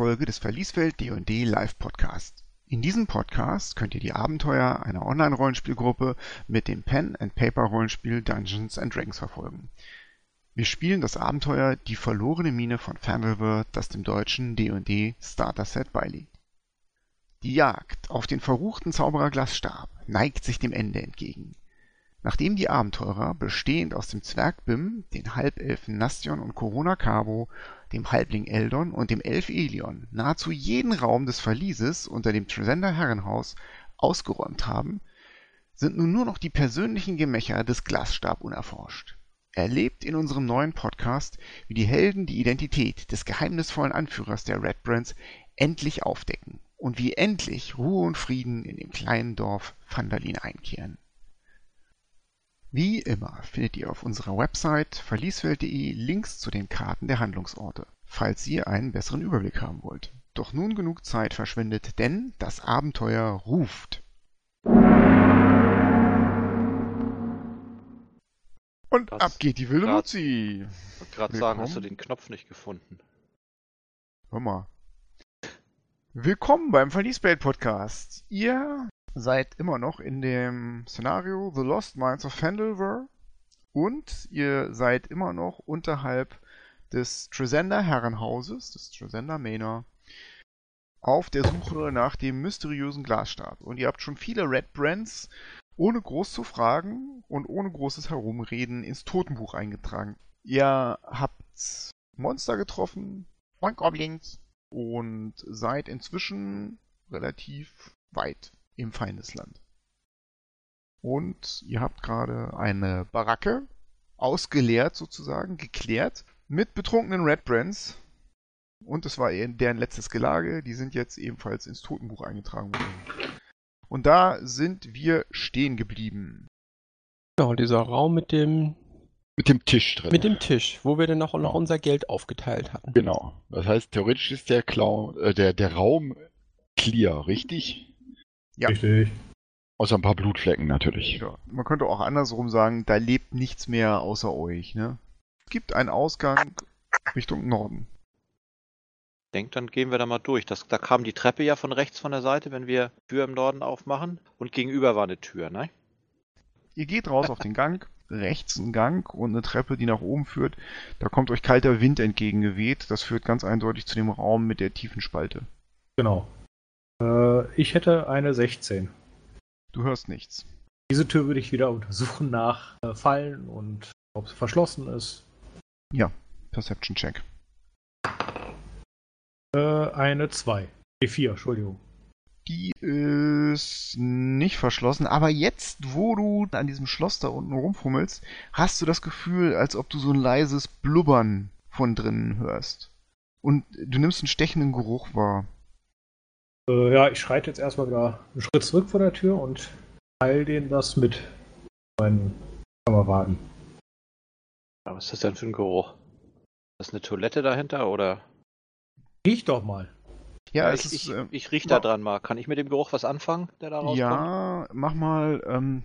Folge des Verlieswelt D&D Live Podcast. In diesem Podcast könnt ihr die Abenteuer einer Online-Rollenspielgruppe mit dem Pen-and-Paper-Rollenspiel Dungeons and Dragons verfolgen. Wir spielen das Abenteuer Die verlorene Mine von Fandelver, das dem deutschen D&D Starter-Set beiliegt. Die Jagd auf den verruchten Zauberer Glasstab neigt sich dem Ende entgegen. Nachdem die Abenteurer, bestehend aus dem Zwerg Bim, den Halbelfen Nastion und Corona Cabo, dem Halbling Eldon und dem Elf Elion, nahezu jeden Raum des Verlieses unter dem Tresender Herrenhaus ausgeräumt haben, sind nun nur noch die persönlichen Gemächer des Glasstab unerforscht. Erlebt in unserem neuen Podcast, wie die Helden die Identität des geheimnisvollen Anführers der Red Brands endlich aufdecken und wie endlich Ruhe und Frieden in dem kleinen Dorf Vandalin einkehren. Wie immer findet ihr auf unserer Website verlieswelt.de Links zu den Karten der Handlungsorte, falls ihr einen besseren Überblick haben wollt. Doch nun genug Zeit verschwindet, denn das Abenteuer ruft. Und Was? ab geht die wilde Grad- Luzi. Ich wollte gerade sagen, hast du den Knopf nicht gefunden? Hör mal. Willkommen beim Verliesbelt Podcast. Ihr seid immer noch in dem Szenario The Lost Mines of Fandelver und ihr seid immer noch unterhalb des Tresender Herrenhauses, des Tresender Manor, auf der Suche nach dem mysteriösen Glasstab. Und ihr habt schon viele Red Brands ohne groß zu fragen und ohne großes Herumreden ins Totenbuch eingetragen. Ihr habt Monster getroffen, und Goblins und seid inzwischen relativ weit im Feindesland. Und ihr habt gerade eine Baracke ausgeleert sozusagen, geklärt, mit betrunkenen Red Brands. Und es war ihr- deren letztes Gelage. Die sind jetzt ebenfalls ins Totenbuch eingetragen worden. Und da sind wir stehen geblieben. Genau, dieser Raum mit dem, Mit dem Tisch drin. mit dem Tisch, wo wir dann noch, noch unser Geld aufgeteilt hatten. Genau. Das heißt, theoretisch ist der, Clown, äh, der, der Raum clear, richtig? Ja. Richtig. Außer ein paar Blutflecken natürlich. Ja, man könnte auch andersrum sagen, da lebt nichts mehr außer euch. Ne? Es gibt einen Ausgang Richtung Norden. Denkt, dann gehen wir da mal durch. Das, da kam die Treppe ja von rechts von der Seite, wenn wir Tür im Norden aufmachen. Und gegenüber war eine Tür, ne? Ihr geht raus auf den Gang, rechts ein Gang und eine Treppe, die nach oben führt. Da kommt euch kalter Wind entgegengeweht. Das führt ganz eindeutig zu dem Raum mit der tiefen Spalte. Genau. Äh, ich hätte eine 16. Du hörst nichts. Diese Tür würde ich wieder untersuchen nach äh, Fallen und ob sie verschlossen ist. Perception Check. Äh, eine 2. Die 4, Entschuldigung. Die ist nicht verschlossen, aber jetzt, wo du an diesem Schloss da unten rumfummelst, hast du das Gefühl, als ob du so ein leises Blubbern von drinnen hörst. Und du nimmst einen stechenden Geruch wahr. Äh, ja, ich schreite jetzt erstmal wieder einen Schritt zurück vor der Tür und teile denen das mit meinen Kameraden. Aber was ist das denn für ein Geruch? Ist das eine Toilette dahinter oder? Riech doch mal. Ja, ich, es ist. ich, äh, ich riech da dran mal. Kann ich mit dem Geruch was anfangen, der da rauskommt? ja, mach mal ähm,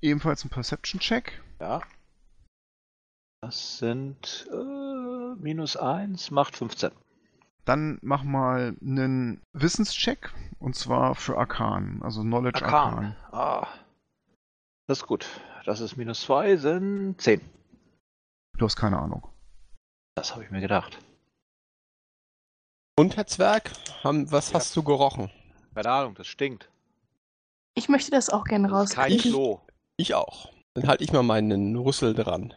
ebenfalls einen Perception-Check. Ja. Das sind äh, minus 1, macht 15. Dann mach mal einen Wissenscheck und zwar für Arkan, also Knowledge Arkan. Arkan. Ah. Das ist gut. Das ist minus 2, sind 10. Du hast keine Ahnung. Das habe ich mir gedacht. Und Herr Zwerg, haben, was Ja. hast du gerochen? Keine Ahnung, das stinkt. Ich möchte das auch gerne ist kein rauskriegen. Klo. Ich auch. Dann halte ich mal meinen Rüssel dran.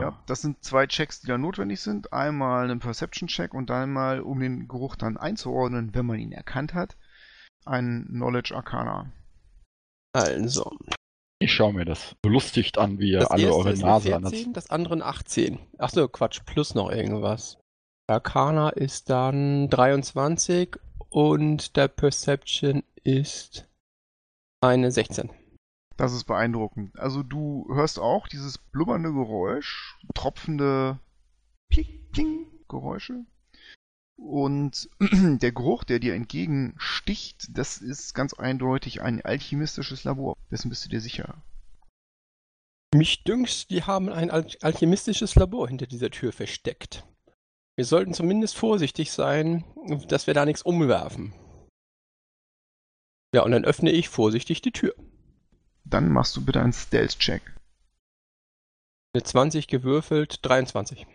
Ja, das sind zwei Checks, die da notwendig sind. Einmal einen Perception-Check und einmal, um den Geruch dann einzuordnen, wenn man ihn erkannt hat, ein Knowledge Arcana. Also, Ich schaue mir das belustigt an, wie ihr das alle eure Nase an das 14, das andere ein 18. Achso, Quatsch, plus noch irgendwas. Arcana ist dann 23 und der Perception ist eine 16. Das ist beeindruckend. Also du hörst auch dieses blubbernde Geräusch, tropfende Pling, Pling Geräusche. Und der Geruch, der dir entgegensticht, das ist ganz eindeutig ein alchemistisches Labor. Dessen bist du dir sicher. Mich dünkt, die haben ein al alchemistisches Labor hinter dieser Tür versteckt. Wir sollten zumindest vorsichtig sein, dass wir da nichts umwerfen. Ja, und dann öffne ich vorsichtig die Tür. Dann machst du bitte einen Stealth-Check. Eine 20 gewürfelt, 23.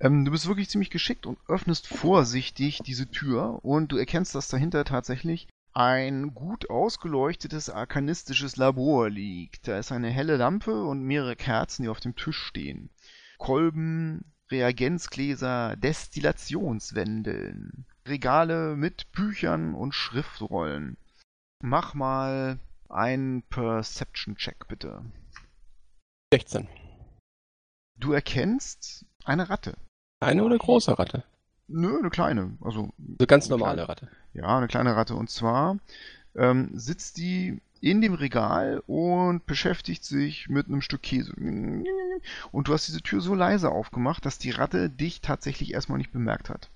Ähm, du bist wirklich ziemlich geschickt und öffnest vorsichtig diese Tür und du erkennst, dass dahinter tatsächlich ein gut ausgeleuchtetes arkanistisches Labor liegt. Da ist eine helle Lampe und mehrere Kerzen, die auf dem Tisch stehen. Kolben, Reagenzgläser, Destillationswendeln, Regale mit Büchern und Schriftrollen. Mach mal einen Perception-Check, bitte. 16. Du erkennst eine Ratte. Eine oder große Ratte? Nö, eine kleine. Also Eine ganz normale Ratte. Ja, eine kleine Ratte. Und zwar ähm, sitzt die in dem Regal und beschäftigt sich mit einem Stück Käse. Und du hast diese Tür so leise aufgemacht, dass die Ratte dich tatsächlich erstmal nicht bemerkt hat.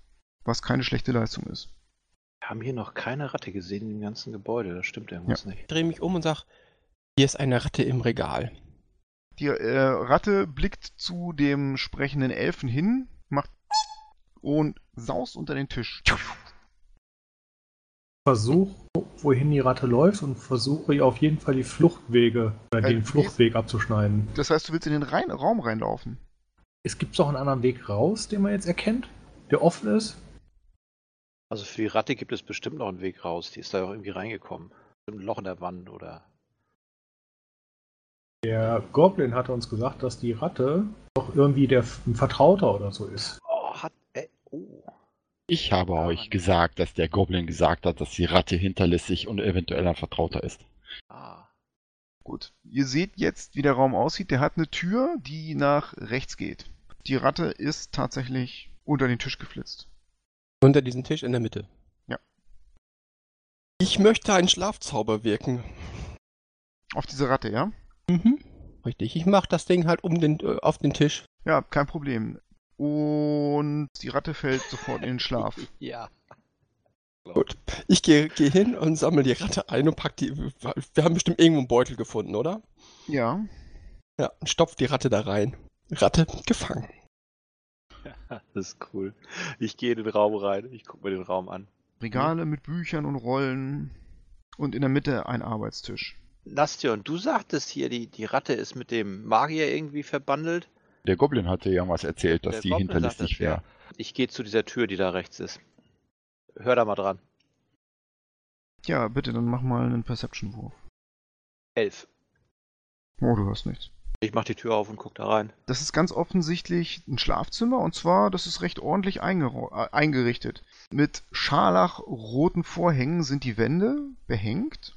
Was keine schlechte Leistung ist. Wir haben hier noch keine Ratte gesehen im ganzen Gebäude. Das stimmt irgendwas Ich nicht. drehe mich um und sage, hier ist eine Ratte im Regal. Die äh, Ratte blickt zu dem sprechenden Elfen hin, macht und saust unter den Tisch. Versuch, wohin die Ratte läuft und versuche ihr auf jeden Fall die Fluchtwege oder Äh, den Fluchtweg abzuschneiden. Das heißt, du willst in den rein Raum reinlaufen. Es gibt doch einen anderen Weg raus, den man jetzt erkennt, der offen ist. Also für die Ratte gibt es bestimmt noch einen Weg raus. Die ist da auch irgendwie reingekommen. Ein Loch in der Wand oder. Der Goblin hatte uns gesagt, dass die Ratte doch irgendwie der ein Vertrauter oder so ist. Oh, hat. Äh, oh. Ich habe Ja, euch Mann. gesagt, dass der Goblin gesagt hat, dass die Ratte hinterlistig und eventuell ein Vertrauter ist. Ah. Gut. Ihr seht jetzt, wie der Raum aussieht. Der hat eine Tür, die nach rechts geht. Die Ratte ist tatsächlich unter den Tisch geflitzt. Unter diesem Tisch in der Mitte. Ja. Ich möchte einen Schlafzauber wirken. Auf diese Ratte, ja? Mhm. Richtig, ich mache das Ding halt um den, äh, auf den Tisch. Ja, kein Problem. Und die Ratte fällt sofort in den Schlaf. Ja. Gut. Ich gehe geh hin und sammle die Ratte ein und pack die. Wir haben bestimmt irgendwo einen Beutel gefunden, oder? Ja. Ja, und stopf die Ratte da rein. Ratte gefangen. Das ist cool. Ich gehe in den Raum rein. Ich gucke mir den Raum an. Regale mit Büchern und Rollen. Und in der Mitte ein Arbeitstisch. Nastion, du sagtest hier, die, die Ratte ist mit dem Magier irgendwie verbandelt. Der Goblin hatte irgendwas erzählt, dass Der die Goblin hinterlistig wäre. ja. Ich gehe zu dieser Tür, die da rechts ist. Hör da mal dran. Ja, bitte, dann mach mal einen Perception-Wurf. Elf. Oh, du hörst nichts. Ich mach die Tür auf und guck da rein. Das ist ganz offensichtlich ein Schlafzimmer und zwar, das ist recht ordentlich äh, eingerichtet. Mit scharlachroten Vorhängen sind die Wände behängt.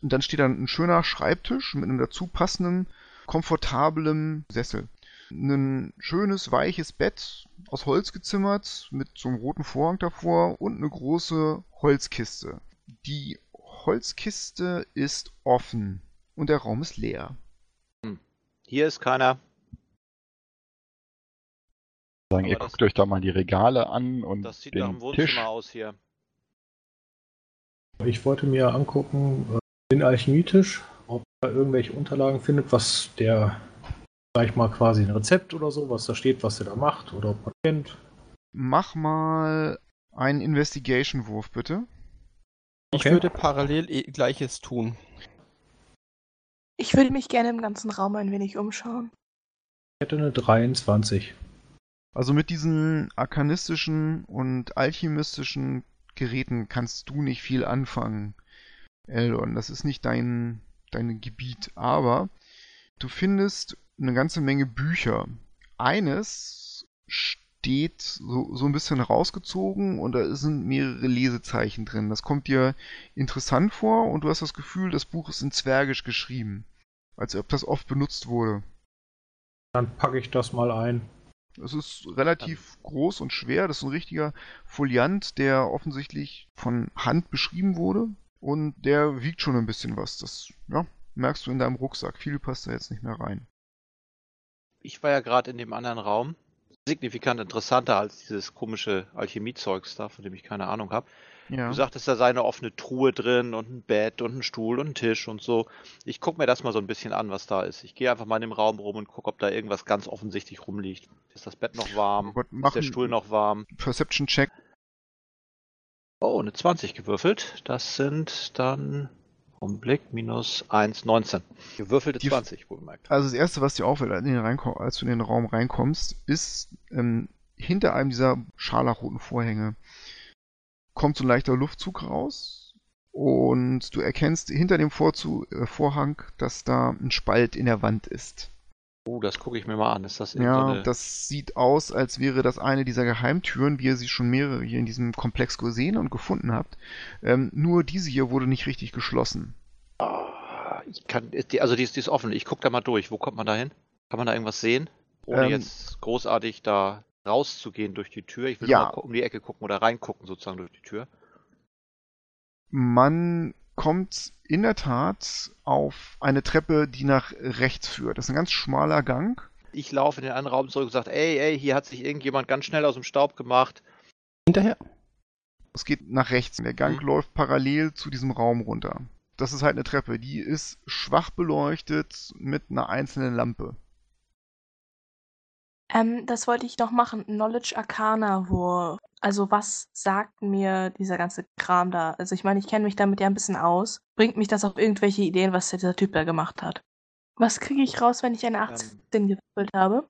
Und dann steht da ein schöner Schreibtisch mit einem dazu passenden, komfortablen Sessel. Ein schönes, weiches Bett aus Holz gezimmert mit so einem roten Vorhang davor und eine große Holzkiste. Die Holzkiste ist offen und der Raum ist leer. Hier ist keiner. Sagen, ihr guckt euch da mal die Regale an und Das sieht nach den einem Wohnzimmer Tisch. aus hier. Ich wollte mir angucken, äh, den Alchemietisch, ob er irgendwelche Unterlagen findet, was der, sag ich mal, quasi ein Rezept oder so, was da steht, was er da macht oder ob man kennt. Mach mal einen Investigation-Wurf, bitte. Ich Okay. würde parallel eh gleiches tun. Ich würde mich gerne im ganzen Raum ein wenig umschauen. Ich hätte eine 23. Also mit diesen arkanistischen und alchemistischen Geräten kannst du nicht viel anfangen, Eldon. Das ist nicht dein, dein Gebiet. Aber du findest eine ganze Menge Bücher. Eines steht so, so ein bisschen rausgezogen und da sind mehrere Lesezeichen drin. Das kommt dir interessant vor und du hast das Gefühl, das Buch ist in Zwergisch geschrieben. Als ob das oft benutzt wurde. Dann packe ich das mal ein. Es ist relativ groß und schwer. Das ist ein richtiger Foliant, der offensichtlich von Hand beschrieben wurde. Und der wiegt schon ein bisschen was. Das ja, merkst du in deinem Rucksack. Viel passt da jetzt nicht mehr rein. Ich war ja gerade in dem anderen Raum. Signifikant interessanter als dieses komische Alchemiezeugs da, von dem ich keine Ahnung habe. Ja. Du sagtest, da sei eine offene Truhe drin und ein Bett und ein Stuhl und ein Tisch und so. Ich gucke mir das mal so ein bisschen an, was da ist. Ich gehe einfach mal in dem Raum rum und gucke, ob da irgendwas ganz offensichtlich rumliegt. Ist das Bett noch warm? Oh Gott, ist der Stuhl noch warm? Perception-Check. Oh, eine 20 gewürfelt. Das sind dann Umblick minus 1, 19. Gewürfelte Die- 20, wohlgemerkt. Also das Erste, was dir auffällt, als du in den, reinko- als du in den Raum reinkommst, ist ähm, hinter einem dieser scharlachroten Vorhänge kommt so ein leichter Luftzug raus und du erkennst hinter dem Vorzu äh, Vorhang, dass da ein Spalt in der Wand ist. Oh, das gucke ich mir mal an. Ist das Ja, das sieht aus, als wäre das eine dieser Geheimtüren, wie ihr sie schon mehrere hier in diesem Komplex gesehen und gefunden habt. Ähm, nur diese hier wurde nicht richtig geschlossen. Ah, ich kann, also die ist, die ist offen. Ich gucke da mal durch. Wo kommt man da hin? Kann man da irgendwas sehen? Ohne Ähm, jetzt großartig da rauszugehen durch die Tür. Ich will Ja. mal um die Ecke gucken oder reingucken sozusagen durch die Tür. Man kommt in der Tat auf eine Treppe, die nach rechts führt. Das ist ein ganz schmaler Gang. Ich laufe in den anderen Raum zurück und sage, ey, ey, hier hat sich irgendjemand ganz schnell aus dem Staub gemacht. Hinterher. Es geht nach rechts. Der Gang Mhm. läuft parallel zu diesem Raum runter. Das ist halt eine Treppe. Die ist schwach beleuchtet mit einer einzelnen Lampe. Ähm, das wollte ich noch machen. Knowledge Arcana, wo. Also, was sagt mir dieser ganze Kram da? Also, ich meine, ich kenne mich damit ja ein bisschen aus. Bringt mich das auf irgendwelche Ideen, was dieser Typ da gemacht hat? Was kriege ich raus, wenn ich eine 18 gewürfelt habe?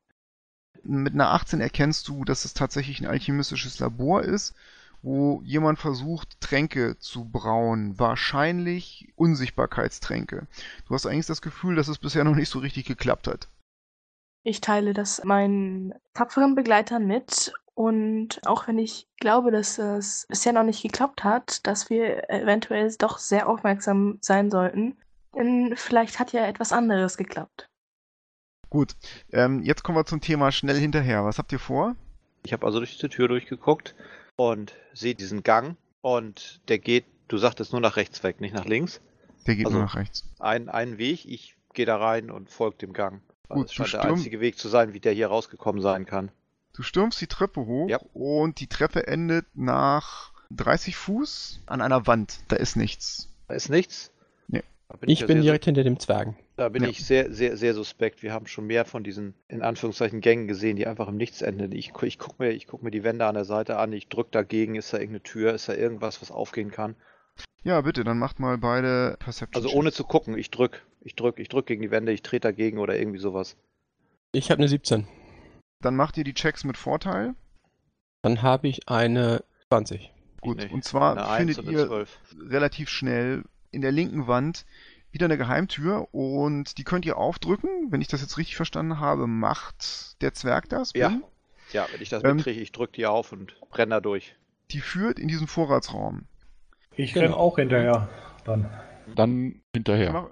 Mit einer 18 erkennst du, dass es tatsächlich ein alchemistisches Labor ist, wo jemand versucht, Tränke zu brauen. Wahrscheinlich Unsichtbarkeitstränke. Du hast eigentlich das Gefühl, dass es bisher noch nicht so richtig geklappt hat. Ich teile das meinen tapferen Begleitern mit. Und auch wenn ich glaube, dass es bisher noch nicht geklappt hat, dass wir eventuell doch sehr aufmerksam sein sollten. Denn vielleicht hat ja etwas anderes geklappt. Gut, ähm, jetzt kommen wir zum Thema schnell hinterher. Was habt ihr vor? Ich habe also durch diese Tür durchgeguckt und sehe diesen Gang und der geht, du sagtest nur nach rechts weg, nicht nach links. Der geht Also- nur nach rechts. Ein, einen Weg, ich gehe da rein und folge dem Gang. Gut, du scheint der einzige Weg zu sein, wie der hier rausgekommen sein kann. Du stürmst die Treppe hoch Ja. und die Treppe endet nach 30 Fuß an einer Wand. Da ist nichts. Da ist nichts. Nee. Da Ich ja bin direkt hinter dem Zwergen. Da bin Ja. ich sehr, sehr, sehr suspekt. Wir haben schon mehr von diesen, in Anführungszeichen, Gängen gesehen, die einfach im Nichts enden. Ich, ich gucke mir, ich guck mir die Wände an der Seite an, ich drücke dagegen, ist da irgendeine Tür, ist da irgendwas, was aufgehen kann. Ja, bitte, dann macht mal beide Perception. Also ohne zu gucken, ich drück, ich drück, ich drück gegen die Wände, ich trete dagegen oder irgendwie sowas. Ich habe eine 17. Dann macht ihr die Checks mit Vorteil. Dann habe ich eine 20. Gut, und zwar Eine 1 findet ihr eine 12. relativ schnell in der linken Wand wieder eine Geheimtür und die könnt ihr aufdrücken. Wenn ich das jetzt richtig verstanden habe, macht der Zwerg das. Ja. Ja, wenn ich das Ähm, mitkriege, ich drück die auf und renn da durch. Die führt in diesen Vorratsraum. Ich Genau. renn auch hinterher. Dann. Dann hinterher. Mach-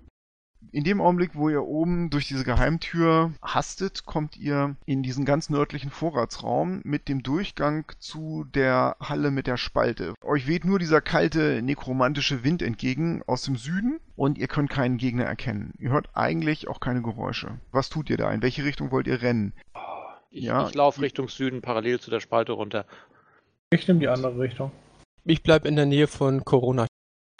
In dem Augenblick, wo ihr oben durch diese Geheimtür hastet, kommt ihr in diesen ganz nördlichen Vorratsraum mit dem Durchgang zu der Halle mit der Spalte. Euch weht nur dieser kalte, nekromantische Wind entgegen aus dem Süden und ihr könnt keinen Gegner erkennen. Ihr hört eigentlich auch keine Geräusche. Was tut ihr da? In welche Richtung wollt ihr rennen? Ich, Ja, ich laufe Richtung Süden parallel zu der Spalte runter. Ich nehme die andere Richtung. Ich bleib in der Nähe von Corona.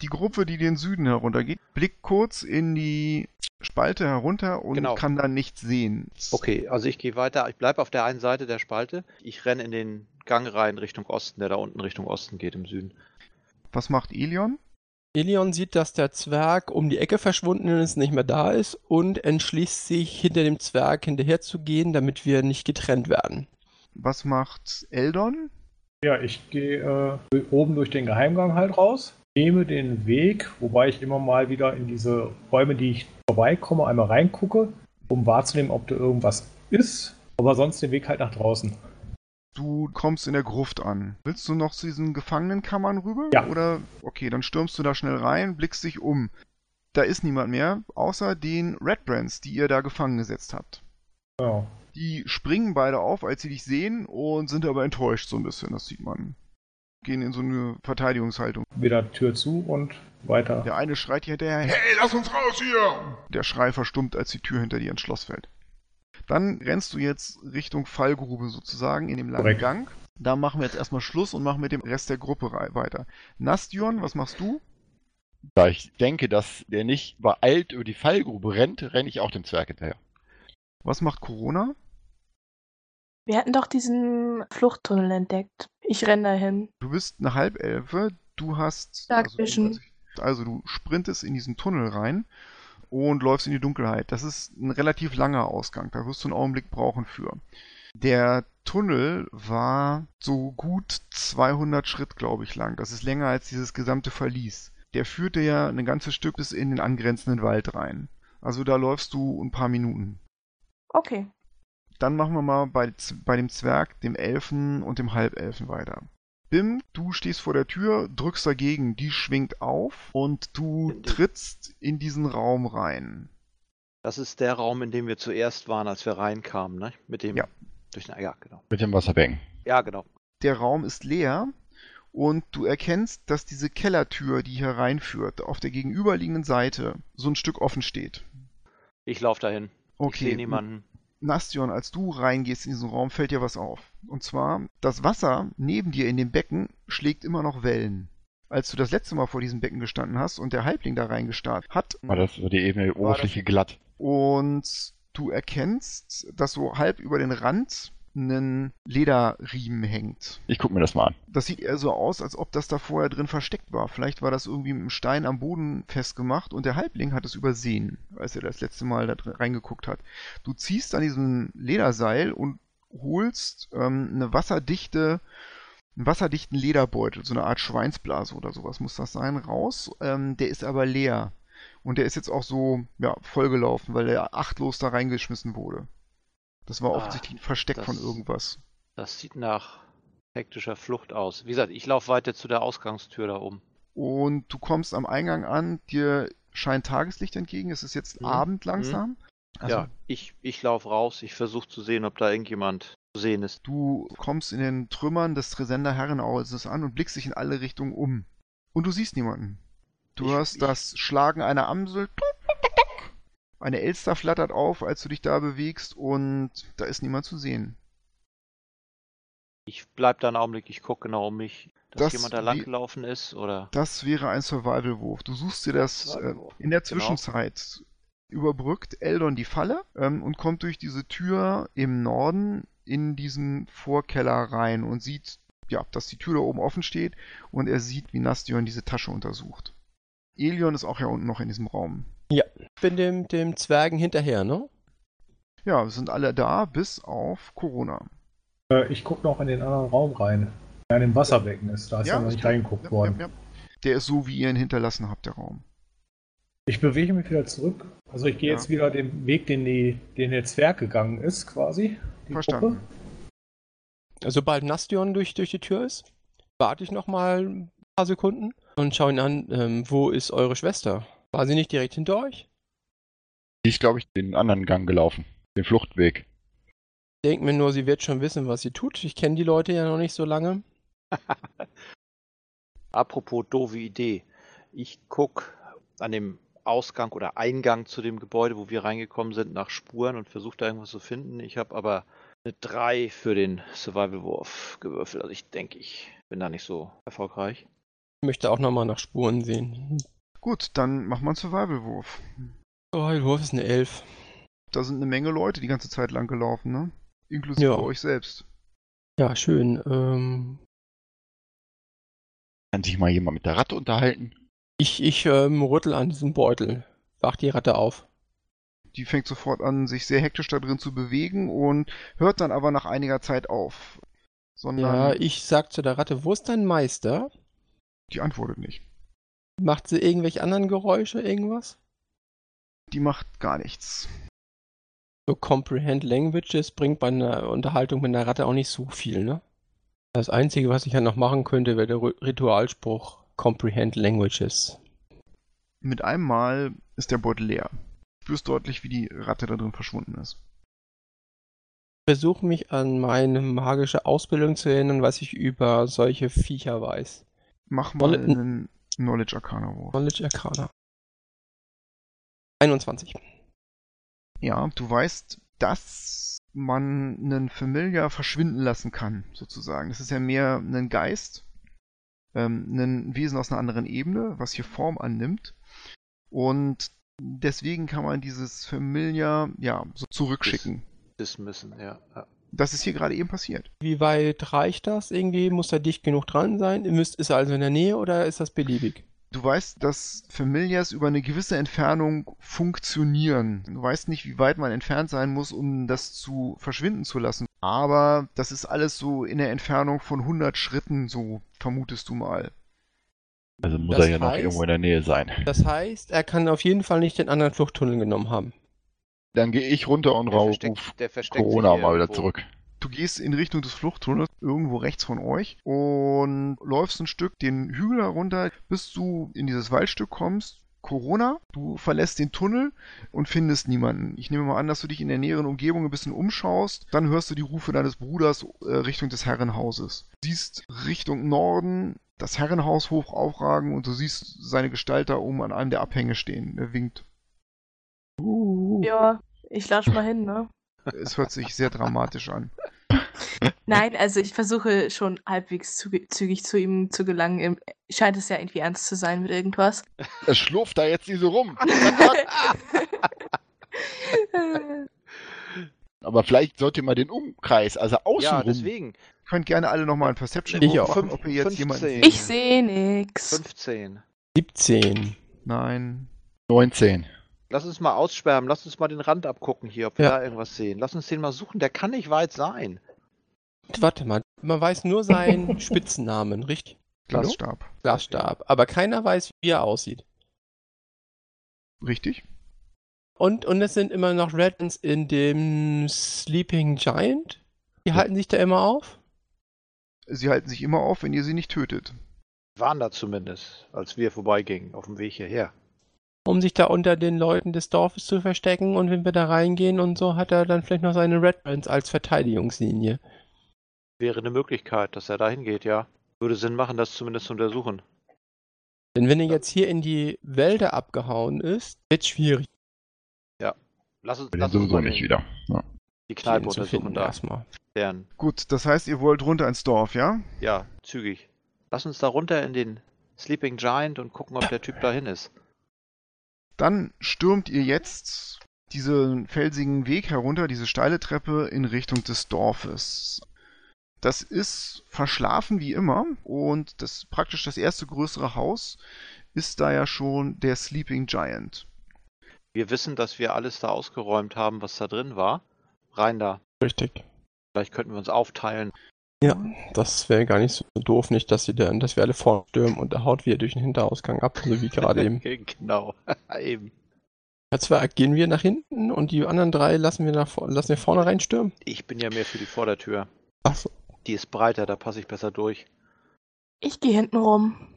Die Gruppe, die den Süden heruntergeht, blickt kurz in die Spalte herunter und Genau. kann da nichts sehen. Okay, also ich gehe weiter. Ich bleibe auf der einen Seite der Spalte. Ich renne in den Gang rein Richtung Osten, der da unten Richtung Osten geht im Süden. Was macht Elion? Elion sieht, dass der Zwerg um die Ecke verschwunden ist, nicht mehr da ist und entschließt sich, hinter dem Zwerg hinterher zu gehen, damit wir nicht getrennt werden. Was macht Eldon? Ja, ich gehe äh, oben durch den Geheimgang halt raus, nehme den Weg, wobei ich immer mal wieder in diese Räume, die ich vorbeikomme, einmal reingucke, um wahrzunehmen, ob da irgendwas ist. Aber sonst den Weg halt nach draußen. Du kommst in der Gruft an. Willst du noch zu diesen Gefangenenkammern rüber? Ja. Oder okay, dann stürmst du da schnell rein, blickst dich um. Da ist niemand mehr, außer den Red Brands, die ihr da gefangen gesetzt habt. Ja. Die springen beide auf, als sie dich sehen und sind aber enttäuscht so ein bisschen, das sieht man. Gehen in so eine Verteidigungshaltung. Wieder Tür zu und weiter. Der eine schreit dir hinterher, hey, lass uns raus hier! Der Schrei verstummt, als die Tür hinter dir ins Schloss fällt. Dann rennst du jetzt Richtung Fallgrube sozusagen in dem langen Korrekt. Gang. Da machen wir jetzt erstmal Schluss und machen mit dem Rest der Gruppe weiter. Nastion, was machst du? Da ich denke, dass der nicht übereilt über die Fallgrube rennt, renne ich auch dem Zwerg hinterher. Was macht Corona? Wir hatten doch diesen Fluchttunnel entdeckt. Ich renne dahin. Du bist eine Halbelfe, du hast. Dark also, Vision. also du sprintest in diesen Tunnel rein und läufst in die Dunkelheit. Das ist ein relativ langer Ausgang, da wirst du einen Augenblick brauchen für. Der Tunnel war so gut 200 Schritt, glaube ich, lang. Das ist länger als dieses gesamte Verlies. Der führte ja ein ganzes Stück bis in den angrenzenden Wald rein. Also da läufst du ein paar Minuten. Okay. Dann machen wir mal bei, bei dem Zwerg, dem Elfen und dem Halbelfen weiter. Bim, du stehst vor der Tür, drückst dagegen, die schwingt auf und du trittst in diesen Raum rein. Das ist der Raum, in dem wir zuerst waren, als wir reinkamen, ne? Mit dem. Ja. Durch den, ja, genau. Mit dem Wasserbecken. Ja, genau. Der Raum ist leer und du erkennst, dass diese Kellertür, die hier reinführt, auf der gegenüberliegenden Seite so ein Stück offen steht. Ich laufe dahin. Ich sehe Okay, niemanden. Nastion, als du reingehst in diesen Raum, fällt dir was auf. Und zwar, das Wasser neben dir in dem Becken schlägt immer noch Wellen. Als du das letzte Mal vor diesem Becken gestanden hast und der Halbling da reingestarrt hat, War das die Ebene Oberfläche glatt. und du erkennst, dass so halb über den Rand ein Lederriemen hängt. Ich guck mir das mal an. Das sieht eher so aus, als ob das da vorher drin versteckt war. Vielleicht war das irgendwie mit einem Stein am Boden festgemacht und der Halbling hat es übersehen, als er das letzte Mal da drin reingeguckt hat. Du ziehst an diesem Lederseil und holst ähm, eine wasserdichte, einen wasserdichten Lederbeutel, so eine Art Schweinsblase oder sowas muss das sein, raus. Ähm, der ist aber leer. Und der ist jetzt auch so, ja, vollgelaufen, weil der achtlos da reingeschmissen wurde. Das war Ah, offensichtlich ein Versteck das- von irgendwas. Das sieht nach hektischer Flucht aus. Wie gesagt, ich laufe weiter zu der Ausgangstür da oben. Und du kommst am Eingang an, dir scheint Tageslicht entgegen, es ist jetzt Mhm. Abend langsam. Also ja, ich, ich laufe raus. Ich versuche zu sehen, ob da irgendjemand zu sehen ist. du kommst in den Trümmern des Tresender Herrenhauses an und blickst dich in alle Richtungen um. Und du siehst niemanden. Du Ich- hörst ich- das Schlagen einer Amsel. Eine Elster flattert auf, als du dich da bewegst und da ist niemand zu sehen. Ich bleib da einen Augenblick. Ich gucke genau um mich, dass Das jemand da langgelaufen ist oder. Das wäre ein Survival-Wurf. Du suchst dir das äh, in der genau. Zwischenzeit. Überbrückt Eldon die Falle ähm, und kommt durch diese Tür im Norden in diesen Vorkeller rein und sieht, ja, dass die Tür da oben offen steht und er sieht, wie Nastion diese Tasche untersucht. Elion ist auch ja unten noch in diesem Raum. Ich bin dem, dem Zwergen hinterher, ne? Ja, wir sind alle da, bis auf Corona. Äh, ich gucke noch in den anderen Raum rein, der an dem Wasserbecken ist. Da ist ja, noch ist nicht reingeguckt Ja, worden. ja, ja. Der ist so, wie ihr ihn hinterlassen habt, der Raum. Ich bewege mich wieder zurück. Also ich gehe Ja. jetzt wieder den Weg, den, die, den der Zwerg gegangen ist, quasi. Die Verstanden. Gruppe. Sobald Nastion durch, durch die Tür ist, warte ich noch mal ein paar Sekunden und schaue ihn an, ähm, wo ist eure Schwester? War sie nicht direkt hinter euch? Die ist, glaube ich, den anderen Gang gelaufen. Den Fluchtweg. Denk mir nur, sie wird schon wissen, was sie tut. Ich kenne die Leute ja noch nicht so lange. Apropos doofe Idee. Ich guck an dem Ausgang oder Eingang zu dem Gebäude, wo wir reingekommen sind, nach Spuren und versuche da irgendwas zu finden. Ich habe aber eine 3 für den Survival-Wurf gewürfelt. Also ich denke, ich bin da nicht so erfolgreich. Ich möchte auch noch mal nach Spuren sehen. Gut, dann mach mal einen Survival-Wurf. Oh, der Wurf ist eine Elf. Da sind eine Menge Leute die ganze Zeit lang gelaufen, ne? Inklusive Ja. euch selbst. Ja, schön. Ähm, Kann sich mal jemand mit der Ratte unterhalten? ich ich ähm, rüttel an diesem Beutel. Wach die Ratte auf. Die fängt sofort an, sich sehr hektisch da drin zu bewegen und hört dann aber nach einiger Zeit auf. Sondern Ja, ich sag zu der Ratte, wo ist dein Meister? die antwortet nicht. Macht sie irgendwelche anderen Geräusche, irgendwas? Die macht gar nichts. So Comprehend Languages bringt bei einer Unterhaltung mit einer Ratte auch nicht so viel, ne? Das Einzige, was ich ja noch machen könnte, wäre der Ru- Ritualspruch Comprehend Languages. Mit einem Mal ist der Beutel leer. Du spürst deutlich, wie die Ratte da drin verschwunden ist. Ich versuche mich an meine magische Ausbildung zu erinnern, was ich über solche Viecher weiß. Mach mal Knowledge- einen Knowledge Arcana Wurf. Knowledge Arcana. 21. Ja, du weißt, dass man einen Familiar verschwinden lassen kann, sozusagen. Das ist ja mehr ein Geist, ähm, ein Wesen aus einer anderen Ebene, was hier Form annimmt. Und deswegen kann man dieses Familiar ja so zurückschicken. Dismissen, ja. ja. Das ist hier gerade eben passiert. Wie weit reicht das irgendwie? Muss er dicht genug dran sein? Ihr müsst, ist er also in der Nähe oder ist das beliebig? Du weißt, dass Familiars über eine gewisse Entfernung funktionieren. Du weißt nicht, wie weit man entfernt sein muss, um das zu verschwinden zu lassen. Aber das ist alles so in der Entfernung von 100 Schritten, so vermutest du mal. Also muss Das er ja noch heißt- irgendwo in der Nähe sein. Das heißt, er kann auf jeden Fall nicht den anderen Fluchttunnel genommen haben. Dann gehe ich runter und Der ruf Corona mal wieder zurück. Du gehst in Richtung des Fluchttunnels, irgendwo rechts von euch, und läufst ein Stück den Hügel herunter, bis du in dieses Waldstück kommst. Corona, du verlässt den Tunnel und findest niemanden. Ich nehme mal an, dass du dich in der näheren Umgebung ein bisschen umschaust. Dann hörst du die Rufe deines Bruders äh, Richtung des Herrenhauses. Siehst Richtung Norden das Herrenhaus hoch aufragen und du siehst seine Gestalt da oben an einem der Abhänge stehen. Er winkt. Ja, ich latsch mal hin, ne? Es hört sich sehr dramatisch an. Nein, also ich versuche schon halbwegs zügig, zügig zu ihm zu gelangen. Scheint es ja irgendwie ernst zu sein mit irgendwas. Es schlurft da jetzt nicht so rum. Aber vielleicht sollte man den Umkreis, also Ja, außenrum. deswegen. Könnt gerne alle nochmal ein Perception Ich auch. machen, ob ihr jetzt jemanden 15. seht. ich sehe nix. 15. 17. Nein. 19. Lass uns mal aussperren, lass uns mal den Rand abgucken hier, ob wir Ja. da irgendwas sehen. Lass uns den mal suchen, der kann nicht weit sein. Warte mal, man weiß nur seinen Spitzennamen, richtig? Glasstab. Glasstab. Aber keiner weiß, wie er aussieht. Richtig? Und, und es sind immer noch Redlands in dem Sleeping Giant. Die halten sich da immer auf. Sie halten sich immer auf, wenn ihr sie nicht tötet. Waren da zumindest, als wir vorbeigingen, auf dem Weg hierher. Um sich da unter den Leuten des Dorfes zu verstecken und wenn wir da reingehen und so, hat er dann vielleicht noch seine Redlands als Verteidigungslinie. Wäre eine Möglichkeit, dass er da hingeht, ja. Würde Sinn machen, das zumindest zu untersuchen. Denn wenn er jetzt hier in die Wälder abgehauen ist, wird schwierig, Lass uns, lass uns sowieso mal nicht wieder. Ja. die Kneipe untersuchen da. erstmal. Deren, Gut, das heißt, ihr wollt runter ins Dorf, ja? ja, zügig. Lass uns da runter in den Sleeping Giant und gucken, ob der Typ dahin ist. Dann stürmt ihr jetzt diesen felsigen Weg herunter, diese steile Treppe in Richtung des Dorfes. Das ist verschlafen wie immer und das praktisch das erste größere Haus ist da ja schon der Sleeping Giant. Wir wissen, dass wir alles da ausgeräumt haben, was da drin war. Rein da. Richtig. Vielleicht könnten wir uns aufteilen. Ja, das wäre gar nicht so doof, nicht, dass sie dann, dass wir alle vorstürmen und er haut wieder durch den Hinterausgang ab, so wie gerade eben. genau. Eben. Ja, zwar gehen wir nach hinten und die anderen drei lassen wir nach lassen wir vorne reinstürmen. Ich bin ja mehr für die Vordertür. Achso. Die ist breiter, da passe ich besser durch. Ich gehe hinten rum.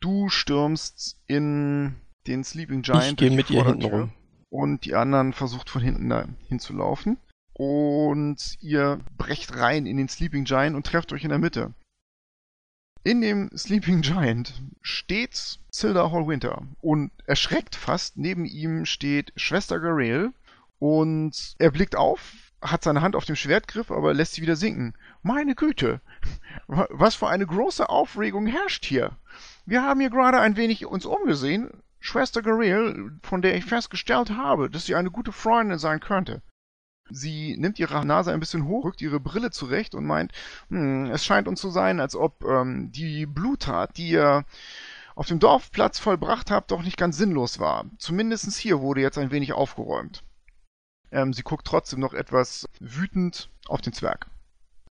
Du stürmst in den Sleeping Giant. Ich gehe mit ihr hinten rum. und die anderen versucht von hinten da hinzulaufen. Und ihr brecht rein in den Sleeping Giant und trefft euch in der Mitte. In dem Sleeping Giant steht Zilda Hallwinter und erschreckt fast. Neben ihm steht Schwester Garel und er blickt auf, hat seine Hand auf dem Schwertgriff, aber lässt sie wieder sinken. Meine Güte, wa- was für eine große Aufregung herrscht hier. Wir haben hier gerade ein wenig uns umgesehen. Schwester Garel, von der ich festgestellt habe, dass sie eine gute Freundin sein könnte. Sie nimmt ihre Nase ein bisschen hoch, rückt ihre Brille zurecht und meint, hm, es scheint uns zu sein, als ob ähm, die Bluttat, die ihr auf dem Dorfplatz vollbracht habt, doch nicht ganz sinnlos war. Zumindest hier wurde jetzt ein wenig aufgeräumt. Ähm, sie guckt trotzdem noch etwas wütend auf den Zwerg.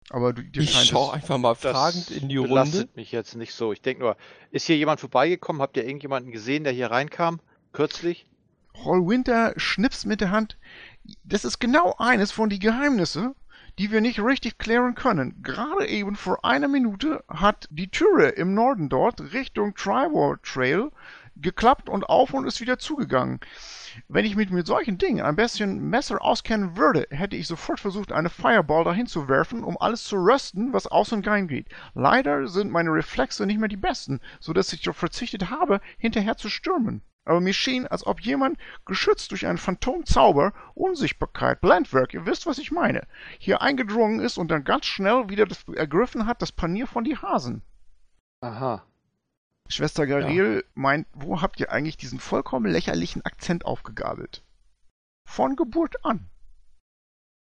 Aber du, dir Ich scheint schaue es, einfach mal Das fragend in die Runde. belastet mich jetzt nicht so. Ich denke nur, ist hier jemand vorbeigekommen? Habt ihr irgendjemanden gesehen, der hier reinkam? Kürzlich? Hallwinter schnipst mit der Hand. Das ist genau eines von die Geheimnisse, die wir nicht richtig klären können. Gerade eben vor einer Minute hat die Türe im Norden dort Richtung Trivor Trail geklappt und auf und ist wieder zugegangen. Wenn ich mich mit solchen Dingen ein bisschen Messer auskennen würde, hätte ich sofort versucht, eine Fireball dahin zu werfen, um alles zu rösten, was aus und rein geht. Leider sind meine Reflexe nicht mehr die besten, so dass ich verzichtet habe, hinterher zu stürmen. Aber mir schien, als ob jemand, geschützt durch einen Phantomzauber, Unsichtbarkeit, Blendwerk, ihr wisst, was ich meine, hier eingedrungen ist und dann ganz schnell wieder das, ergriffen hat, das Panier von die Hasen. Aha. Schwester Garel meint, wo habt ihr eigentlich diesen vollkommen lächerlichen Akzent aufgegabelt? Von Geburt an.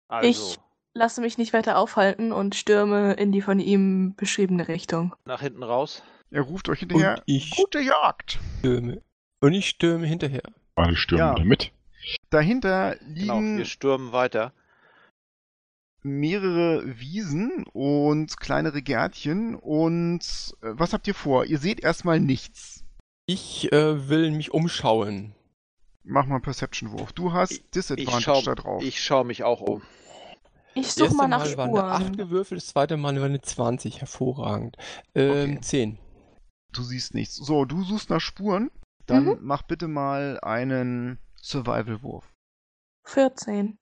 Also, Ich lasse mich nicht weiter aufhalten und stürme in die von ihm beschriebene Richtung. nach hinten raus. Er ruft euch hinterher, Und ich gute Jagd! stürme. Und ich stürme hinterher. Alle stürmen Ja. damit. Dahinter Genau, liegen wir stürmen weiter. mehrere Wiesen und kleinere Gärtchen und äh, was habt ihr vor? Ihr seht erstmal nichts. Ich äh, will mich umschauen. Mach mal einen Perception-Wurf. Du hast Ich Disadvantage schau, da drauf. ich schau mich auch um. Ich suche mal nach Mal war eine 8 Spuren. gewürfelt, das zweite Mal war eine 20. Hervorragend. Ähm, Okay. 10. Du siehst nichts. So, du suchst nach Spuren. Dann Mhm. mach bitte mal einen Survival-Wurf. 14.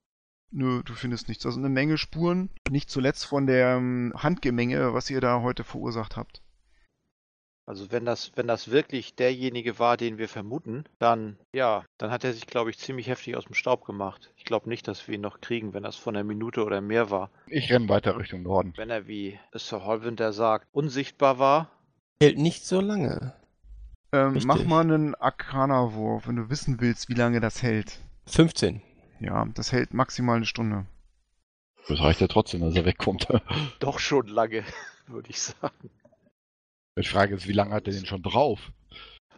Nö, du findest nichts. Also eine Menge Spuren. Nicht zuletzt von der ähm, Handgemenge, was ihr da heute verursacht habt. Also wenn das, wenn das wirklich derjenige war, den wir vermuten, dann, ja, dann hat er sich, glaube ich, ziemlich heftig aus dem Staub gemacht. Ich glaube nicht, dass wir ihn noch kriegen, wenn das von einer Minute oder mehr war. Ich renne weiter Richtung Norden. Wenn er, wie Sir Holwinder sagt, unsichtbar war. Hält nicht so lange. Ähm, mach mal einen Arcana-Wurf, wenn du wissen willst, wie lange das hält. 15. Ja, das hält maximal eine Stunde. Das reicht ja trotzdem, dass er wegkommt. Doch schon lange, würde ich sagen. Die Frage ist, wie lange hat er den schon drauf?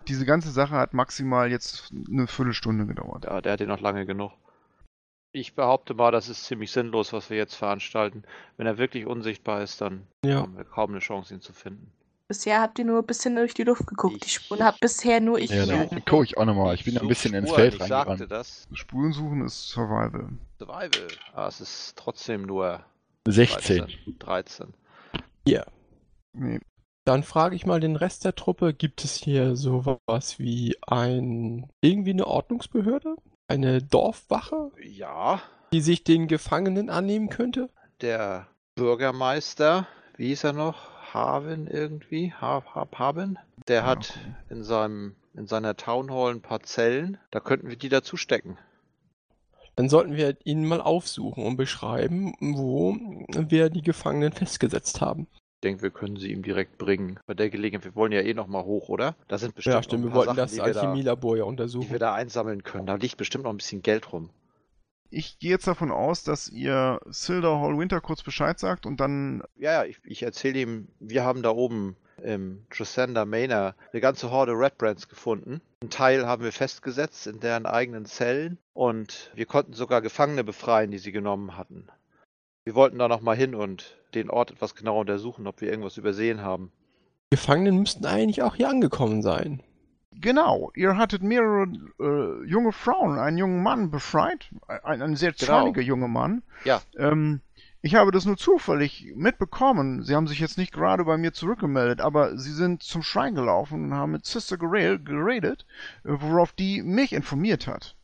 Diese ganze Sache hat maximal jetzt eine Viertelstunde gedauert. Ja, der hat ihn noch lange genug. Ich behaupte mal, das ist ziemlich sinnlos, was wir jetzt veranstalten. Wenn er wirklich unsichtbar ist, dann Ja. haben wir kaum eine Chance, ihn zu finden. Bisher habt ihr nur ein bisschen durch die Luft geguckt. Die Ich- Spuren habt bisher nur ich Ja, dann gucke ich auch nochmal. Ich bin ein such bisschen ins Spuren, Feld Ich sagte reingerannt. das. Spuren suchen ist Survival. Survival. Ah, es ist trotzdem nur 16. 13. 13. Ja. Nee. Dann frage ich mal den Rest der Truppe, gibt es hier sowas wie ein irgendwie eine Ordnungsbehörde? Eine Dorfwache, Ja, die sich den Gefangenen annehmen könnte? der Bürgermeister, wie hieß er noch? Haven irgendwie? Ha ha Haben? Der hat gucken. in seinem in seiner Town Hall ein paar Zellen. Da könnten wir die dazu stecken. Dann sollten wir ihn mal aufsuchen und beschreiben, wo wir die Gefangenen festgesetzt haben. Ich denke, wir können sie ihm direkt bringen. Bei der Gelegenheit, wir wollen ja eh noch mal hoch, oder? Da sind bestimmt ja, noch stimmt, ein wir wollten Sachen, das die Alchemielabor ja die untersuchen. wir da einsammeln können. Da liegt bestimmt noch ein bisschen Geld rum. Ich gehe jetzt davon aus, dass ihr Silder Hall Winter kurz Bescheid sagt und dann. Ja, ja, ich, ich erzähle ihm, wir haben da oben im Trisanda Manor eine ganze Horde Redbrands gefunden. Ein Teil haben wir festgesetzt in deren eigenen Zellen und wir konnten sogar Gefangene befreien, die sie genommen hatten. Wir wollten da nochmal hin und den Ort etwas genauer untersuchen, ob wir irgendwas übersehen haben. Die Gefangenen müssten eigentlich auch hier angekommen sein. Genau, ihr hattet mehrere äh, junge Frauen, einen jungen Mann befreit. Ein, ein sehr Genau. zorniger junger Mann. Ja. Ähm, ich habe das nur zufällig mitbekommen. Sie haben sich jetzt nicht gerade bei mir zurückgemeldet, aber sie sind zum Schrein gelaufen und haben mit Sister Gerel geredet, äh, worauf die mich informiert hat.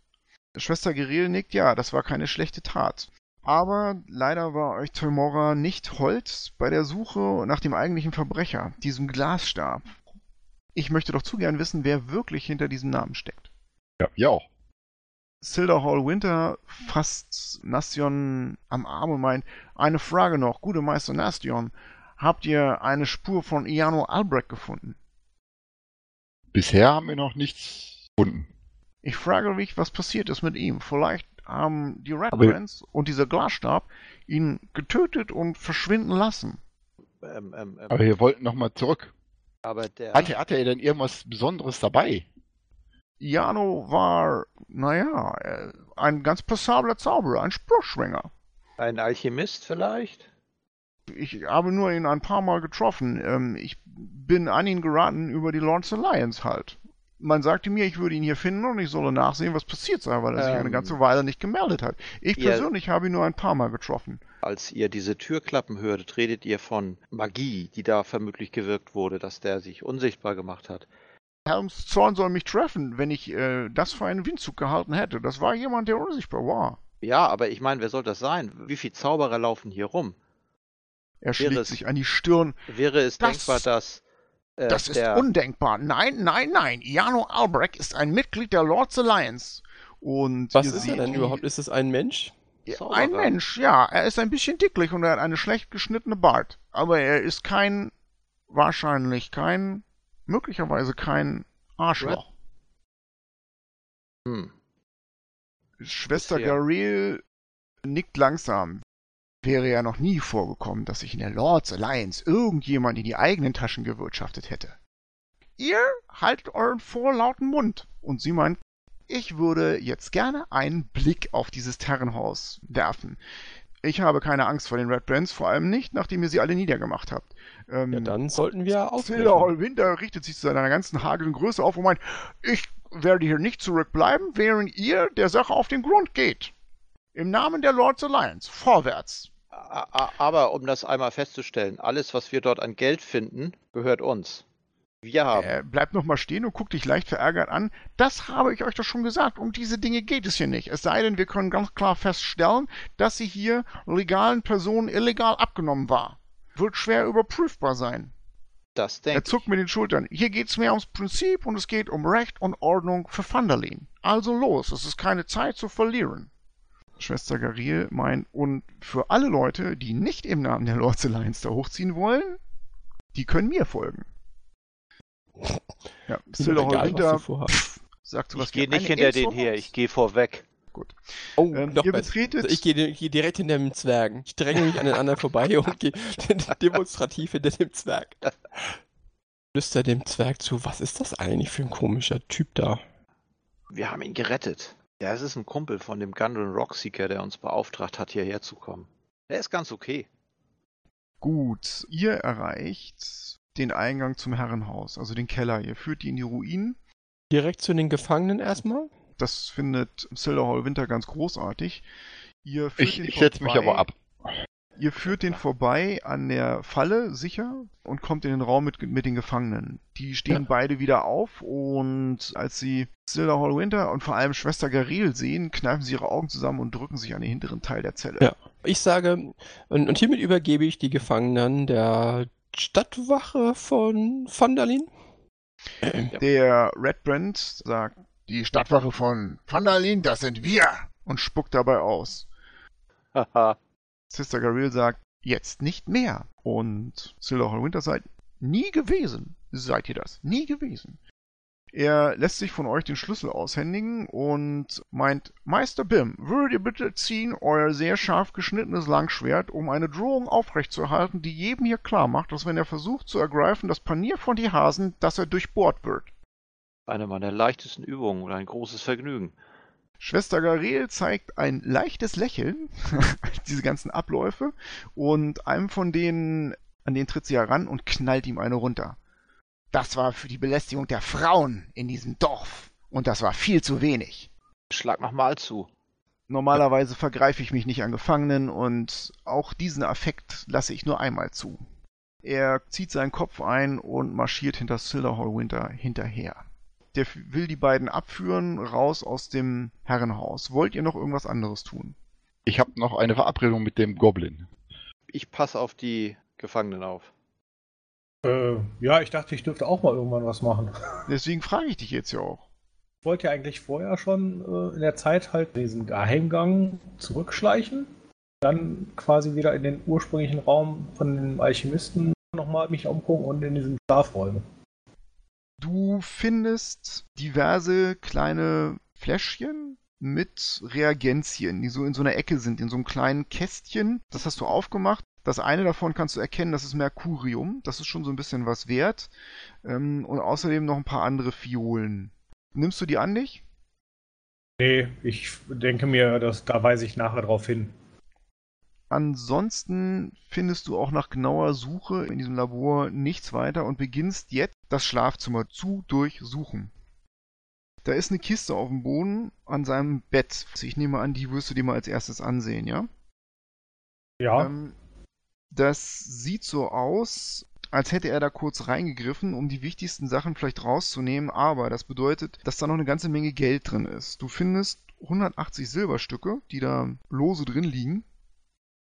Schwester Gerel nickt, ja, das war keine schlechte Tat. Aber leider war euch Teumora nicht hold bei der Suche nach dem eigentlichen Verbrecher, diesem Glasstab. Ich möchte doch zu gern wissen, wer wirklich hinter diesem Namen steckt. Ja, ja auch. Silder Hall Winter fasst Nastion am Arm und meint, eine Frage noch, gute Meister Nastion, habt ihr eine Spur von Iano Albrecht gefunden? Bisher haben wir noch nichts gefunden. Ich frage mich, was passiert ist mit ihm. Vielleicht haben die Red Aber- Brands und dieser Glasstab ihn getötet und verschwinden lassen. Ähm, ähm, ähm, Aber wir wollten nochmal zurück. Aber der. Hatte, hatte er denn irgendwas Besonderes dabei? Iano war, naja, äh, ein ganz passabler Zauberer, ein Spruchschwinger. Ein Alchemist vielleicht? Ich habe nur ihn ein paar Mal getroffen. Ähm, ich bin an ihn geraten über die Lords Alliance halt. Man sagte mir, ich würde ihn hier finden und ich solle nachsehen, was passiert sei, weil er sich Ähm. eine ganze Weile nicht gemeldet hat. Ich Ihr- persönlich habe ihn nur ein paar Mal getroffen. Als ihr diese Türklappen hörtet, redet ihr von Magie, die da vermutlich gewirkt wurde, dass der sich unsichtbar gemacht hat. Helms Zorn soll mich treffen, wenn ich äh, das für einen Windzug gehalten hätte. Das war jemand, der unsichtbar war. Ja, aber ich meine, wer soll das sein? Wie viele Zauberer laufen hier rum? Er schlägt es- sich an die Stirn. Wäre es Das- denkbar, dass Äh, Das ist undenkbar. Nein, nein, nein. Iano Albrecht ist ein Mitglied der Lords Alliance. Und Was ist er denn die- überhaupt? Ist es ein Mensch? Ja, Zauberer? Ein Mensch, ja. Er ist ein bisschen dicklich und er hat eine schlecht geschnittene Bart. Aber er ist kein, wahrscheinlich kein, möglicherweise kein Arschloch. Hm. Schwester. Garel nickt langsam. Wäre ja noch nie vorgekommen, dass sich in der Lords Alliance irgendjemand in die eigenen Taschen gewirtschaftet hätte. Ihr haltet euren vorlauten Mund. Und sie meint, ich würde jetzt gerne einen Blick auf dieses Herrenhaus werfen. Ich habe keine Angst vor den Red Brands, vor allem nicht, nachdem ihr sie alle niedergemacht habt. Ähm, Ja, dann sollten wir aufbrechen. Silderhall Winter richtet sich zu seiner ganzen hagelen Größe auf und meint, ich werde hier nicht zurückbleiben, während ihr der Sache auf den Grund geht. Im Namen der Lords Alliance, vorwärts. Aber um das einmal festzustellen, alles, was wir dort an Geld finden, gehört uns. Wir haben. Er bleibt nochmal stehen und guckt dich leicht verärgert an. Das habe ich euch doch schon gesagt. Um diese Dinge geht es hier nicht. Es sei denn, wir können ganz klar feststellen, dass sie hier legalen Personen illegal abgenommen war. Wird schwer überprüfbar sein. das Er denke zuckt mit den Schultern. Hier geht's mehr ums Prinzip und es geht um Recht und Ordnung für Vandalin. Also los, es ist keine Zeit zu verlieren. Schwester Gariel meint, und für alle Leute, die nicht im Namen der Lords Alliance da hochziehen wollen, die können mir folgen. Ja, du vorhast. sagt so ich. was Ich gehe nicht hinter denen von her, ich gehe vorweg. Oh, Ähm, noch ihr betretet- Also ich gehe gehe direkt hinter dem Zwergen. Ich dränge mich an den anderen vorbei und gehe demonstrativ hinter dem Zwerg. Flüster dem Zwerg zu, was ist das eigentlich für ein komischer Typ da? Wir haben ihn gerettet. Ja, es ist ein Kumpel von dem Gundren Rockseeker, der uns beauftragt hat, hierher zu kommen. Der ist ganz okay. Gut, ihr erreicht den Eingang zum Herrenhaus, also den Keller. Ihr führt die in die Ruinen. Direkt zu den Gefangenen erstmal? Das findet Silderhall Winter ganz großartig. Ihr führt Ich, ich setze mich aber ab. Ihr führt den vorbei an der Falle sicher und kommt in den Raum mit, mit den Gefangenen. Die stehen Ja. beide wieder auf und als sie Silderhall Winter und vor allem Schwester Garel sehen, kneifen sie ihre Augen zusammen und drücken sich an den hinteren Teil der Zelle. Ja. Ich sage, und, und hiermit übergebe ich die Gefangenen der Stadtwache von Vandalin. Der Redbrand sagt, die Stadtwache von Vandalin, das sind wir! und spuckt dabei aus. Haha. Sister Garil sagt, jetzt nicht mehr. Und Silderhall Winter sagt, nie gewesen. Seid ihr das? Nie gewesen. Er lässt sich von euch den Schlüssel aushändigen und meint, Meister Bim, würdet ihr bitte ziehen euer sehr scharf geschnittenes Langschwert, um eine Drohung aufrechtzuerhalten, die jedem hier klar macht, dass wenn er versucht zu ergreifen, das Panier von die Hasen, dass er durchbohrt wird. Eine meiner leichtesten Übungen und ein großes Vergnügen. Schwester Garel zeigt ein leichtes Lächeln, diese ganzen Abläufe, und einem von denen, an den tritt sie heran und knallt ihm eine runter. Das war für die Belästigung der Frauen in diesem Dorf. Und das war viel zu wenig. Schlag nochmal zu. Normalerweise vergreife ich mich nicht an Gefangenen und auch diesen Affekt lasse ich nur einmal zu. Er zieht seinen Kopf ein und marschiert hinter Silderhall Winter hinterher. Der will die beiden abführen, raus aus dem Herrenhaus. Wollt ihr noch irgendwas anderes tun? Ich habe noch eine Verabredung mit dem Goblin. Ich passe auf die Gefangenen auf. Äh, ja, ich dachte, ich dürfte auch mal irgendwann was machen. Deswegen frage ich dich jetzt ja auch. Ich wollte ja eigentlich vorher schon äh, in der Zeit halt diesen Geheimgang zurückschleichen. Dann quasi wieder in den ursprünglichen Raum von den Alchemisten nochmal mich umgucken und in diesen Schlafräumen. Du findest diverse kleine Fläschchen mit Reagenzien, die so in so einer Ecke sind, in so einem kleinen Kästchen. Das hast du aufgemacht. Das eine davon kannst du erkennen, das ist Mercurium. Das ist schon so ein bisschen was wert. Ähm, und außerdem noch ein paar andere Fiolen. Nimmst du die an dich? Nee, ich denke mir, dass, da weise ich nachher drauf hin. Ansonsten findest du auch nach genauer Suche in diesem Labor nichts weiter und beginnst jetzt das Schlafzimmer zu durchsuchen. Da ist eine Kiste auf dem Boden an seinem Bett. Ich nehme an, die wirst du dir mal als erstes ansehen, ja? Ja, Ähm, das sieht so aus, als hätte er da kurz reingegriffen, um die wichtigsten Sachen vielleicht rauszunehmen, aber das bedeutet, dass da noch eine ganze Menge Geld drin ist. Du findest 180 Silberstücke, die da lose drin liegen.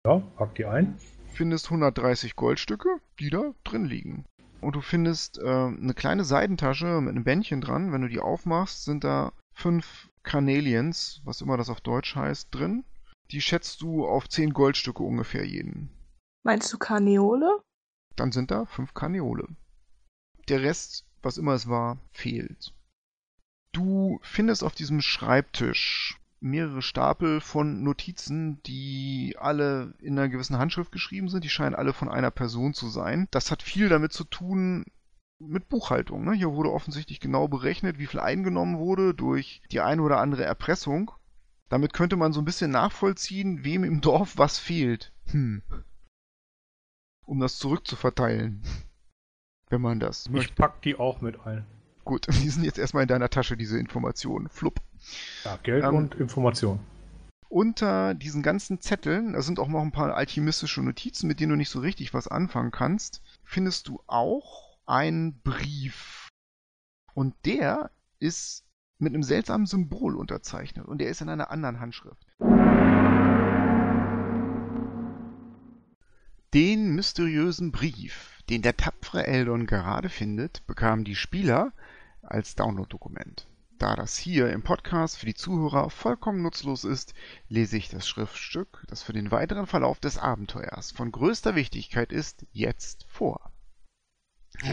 Ja, pack die ein. findest 130 Goldstücke, die da drin liegen. und du findest äh, eine kleine Seidentasche mit einem Bändchen dran. Wenn du die aufmachst, sind da fünf Carnelians, was immer das auf Deutsch heißt, drin. Die schätzt du auf zehn Goldstücke ungefähr jeden. Meinst du Karneole? Dann sind da fünf Karneole. Der Rest, was immer es war, fehlt. Du findest auf diesem Schreibtisch mehrere Stapel von Notizen, die alle in einer gewissen Handschrift geschrieben sind. Die scheinen alle von einer Person zu sein. Das hat viel damit zu tun mit Buchhaltung. Ne? Hier wurde offensichtlich genau berechnet, wie viel eingenommen wurde durch die eine oder andere Erpressung. Damit könnte man so ein bisschen nachvollziehen, wem im Dorf was fehlt. Hm. Um das zurückzuverteilen. Wenn man das möchte. Ich pack die auch mit ein. Gut, die sind jetzt erstmal in deiner Tasche, diese Informationen. Flupp. Ja, Geld Ähm, und Information. Unter diesen ganzen Zetteln, da sind auch noch ein paar alchemistische Notizen, mit denen du nicht so richtig was anfangen kannst, findest du auch einen Brief. Und der ist mit einem seltsamen Symbol unterzeichnet und der ist in einer anderen Handschrift. Den mysteriösen Brief, den der tapfere Eldon gerade findet, bekamen die Spieler als Download-Dokument. Da das hier im Podcast für die Zuhörer vollkommen nutzlos ist, lese ich das Schriftstück, das für den weiteren Verlauf des Abenteuers von größter Wichtigkeit ist, jetzt vor.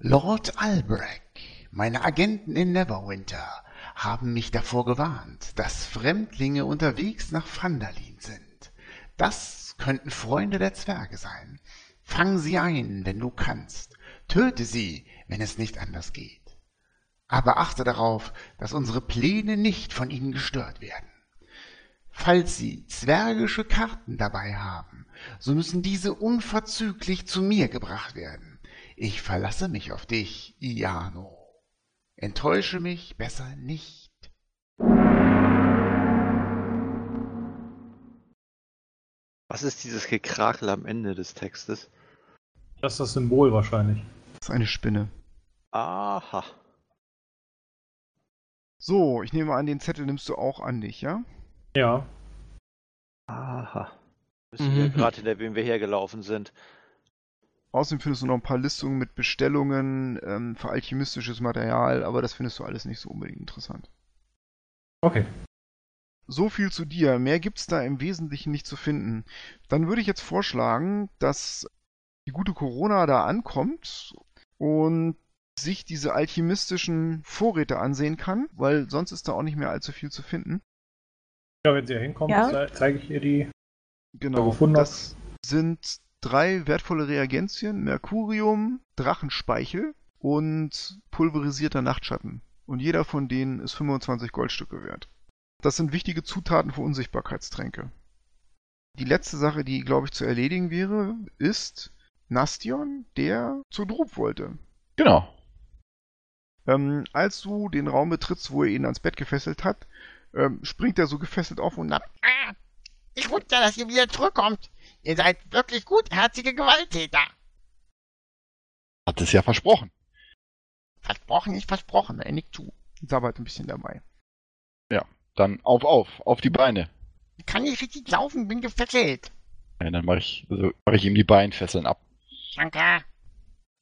Lord Albrecht, meine Agenten in Neverwinter haben mich davor gewarnt, dass Fremdlinge unterwegs nach Phandalin sind. Das könnten Freunde der Zwerge sein. Fang sie ein, wenn du kannst. Töte sie, wenn es nicht anders geht. Aber achte darauf, dass unsere Pläne nicht von ihnen gestört werden. Falls Sie zwergische Karten dabei haben, so müssen diese unverzüglich zu mir gebracht werden. Ich verlasse mich auf dich, Iano. Enttäusche mich besser nicht. Was ist dieses Gekrakel am Ende des Textes? Das ist das Symbol wahrscheinlich. Das ist eine Spinne. Aha. So, ich nehme an, den Zettel nimmst du auch an dich, ja? Ja. Aha. Wissen wir Mhm. gerade, hinter wem wir hergelaufen sind. Außerdem findest du noch ein paar Listungen mit Bestellungen ähm, für alchemistisches Material, aber das findest du alles nicht so unbedingt interessant. Okay. So viel zu dir. Mehr gibt's da im Wesentlichen nicht zu finden. Dann würde ich jetzt vorschlagen, dass die gute Corona da ankommt und sich diese alchemistischen Vorräte ansehen kann, weil sonst ist da auch nicht mehr allzu viel zu finden. Ja, wenn sie ja hinkommt, Ja. ze- zeige ich ihr die. Genau. das sind drei wertvolle Reagenzien: Mercurium, Drachenspeichel und pulverisierter Nachtschatten. Und jeder von denen ist 25 Goldstücke wert. Das sind wichtige Zutaten für Unsichtbarkeitstränke. Die letzte Sache, die, glaube ich, zu erledigen wäre, ist Nastion, der zu Drup wollte. Genau. Ähm, als du den Raum betrittst, wo er ihn ans Bett gefesselt hat, ähm, springt er so gefesselt auf und ab. Ah, ich wusste, dass ihr wieder zurückkommt. Ihr seid wirklich gutherzige Gewalttäter. Hat es ja versprochen. Versprochen ist versprochen, er nickt zu. Sabbert ein bisschen dabei. Dann auf, auf, auf die Beine. Ich kann nicht richtig laufen, bin gefesselt. Ja, dann mache ich, also mach ich ihm die Beinfesseln ab. Danke.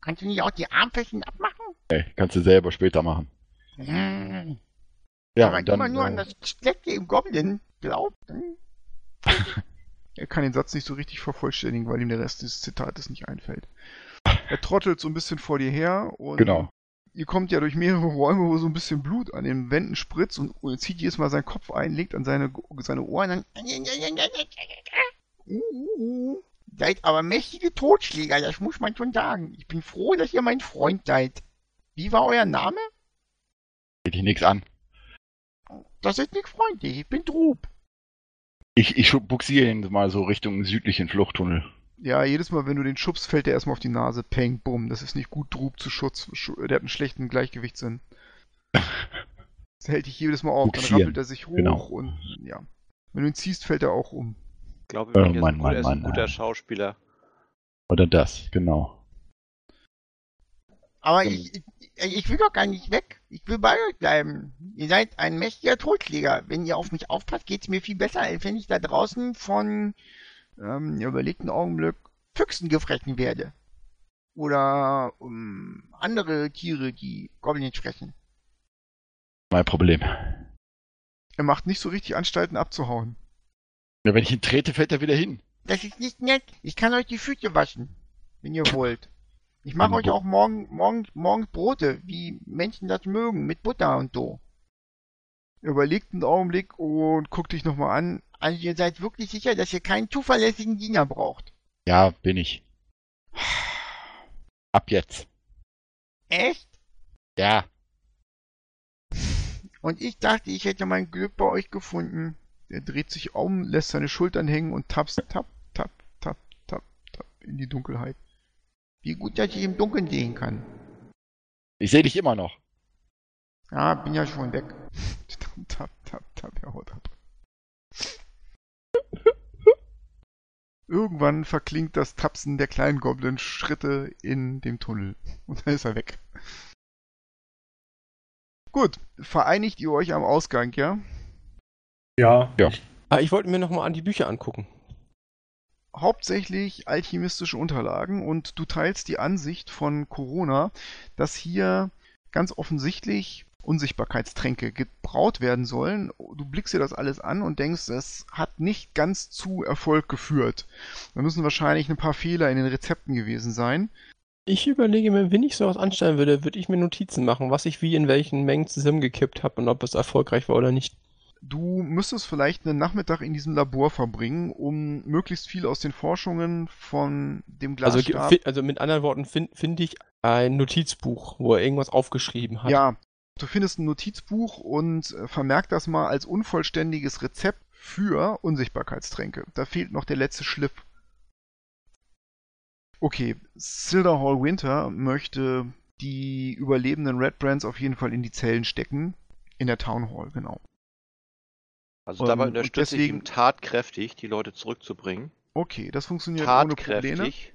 Kannst du nicht auch die Armflächen abmachen? Ey, kannst du selber später machen. Hm. Ja, Aber dann, immer nur an äh, das Schlechte im Goblin glaubt. Er kann den Satz nicht so richtig vervollständigen, weil ihm der Rest des Zitates nicht einfällt. Er trottelt so ein bisschen vor dir her und genau. Ihr kommt ja durch mehrere Räume, wo so ein bisschen Blut an den Wänden spritzt und er zieht jedes Mal seinen Kopf ein, legt an seine, seine Ohren an. Uh, uh, uh. Seid aber mächtige Totschläger, das muss man schon sagen. Ich bin froh, dass ihr mein Freund seid. Wie war euer Name? Geht dich nichts an. Das ist nicht freundlich, ich bin Drub. Ich, ich buxiere ihn mal so Richtung südlichen Fluchttunnel. Ja, jedes Mal, wenn du den schubst, fällt er erstmal auf die Nase. Peng, bumm. Das ist nicht gut. Drub zu Schutz. Schu- Der hat einen schlechten Gleichgewichtssinn. Das hält dich jedes Mal auf. Dann rappelt er sich hoch genau. und ja. Wenn du ihn ziehst, fällt er auch um. Ich glaube, Oh, er ist Mann, ein gut- Mann, er ist ein guter. Schauspieler. Oder das, genau. Aber Hm. ich, ich, ich will doch gar nicht weg. Ich will bei euch bleiben. Ihr seid ein mächtiger Totschläger. Wenn ihr auf mich aufpasst, geht's mir viel besser, als wenn ich da draußen von, ähm, überlegt einen Augenblick, Füchsen gefressen werde. Oder um, andere Tiere, die Goblins fressen. Mein Problem. Er macht nicht so richtig Anstalten abzuhauen. Ja, wenn ich ihn trete, fällt er wieder hin. Das ist nicht nett. Ich kann euch die Füße waschen, wenn ihr wollt. Ich mache euch auch morgen, morgen, morgens Brote, wie Menschen das mögen, mit Butter und so. Er überlegt einen Augenblick und guckt dich nochmal an. Also ihr seid wirklich sicher, dass ihr keinen zuverlässigen Diener braucht. Ja, bin ich. Ab jetzt. Echt? Ja. Und ich dachte, ich hätte mein Glück bei euch gefunden. Er dreht sich um, lässt seine Schultern hängen und tapst, tap, tap, tap, tap, tap in die Dunkelheit. Wie gut, dass ich im Dunkeln sehen kann. Ich sehe dich immer noch. Ja, bin ja schon weg. Tap, tap, tap, tap, er haut ab. Irgendwann verklingt das Tapsen der kleinen Goblin-Schritte in dem Tunnel. Und dann ist er weg. Gut, vereinigt ihr euch am Ausgang, ja? Ja, Ja. Ich, Ah, ich wollte mir nochmal an die Bücher angucken. hauptsächlich alchemistische Unterlagen und du teilst die Ansicht von Corona, dass hier ganz offensichtlich Unsichtbarkeitstränke gebraut werden sollen. Du blickst dir das alles an und denkst, es hat nicht ganz zu Erfolg geführt. Da müssen wahrscheinlich ein paar Fehler in den Rezepten gewesen sein. Ich überlege mir, wenn ich sowas anstellen würde, würde ich mir Notizen machen, was ich wie in welchen Mengen zusammengekippt habe und ob es erfolgreich war oder nicht. Du müsstest vielleicht einen Nachmittag in diesem Labor verbringen, um möglichst viel aus den Forschungen von dem Also, Glasstab... fi- also mit anderen Worten finde find ich ein Notizbuch, wo er irgendwas aufgeschrieben hat. Ja, du findest ein Notizbuch und äh, vermerk das mal als unvollständiges Rezept für Unsichtbarkeitstränke. Da fehlt noch der letzte Schliff. Okay, Silder Hall Winter möchte die überlebenden Red Brands auf jeden Fall in die Zellen stecken. In der Town Hall, genau. Also dabei Ähm, und unterstütze deswegen- ich ihm tatkräftig, die Leute zurückzubringen. Okay, das funktioniert ohne Probleme. Tatkräftig.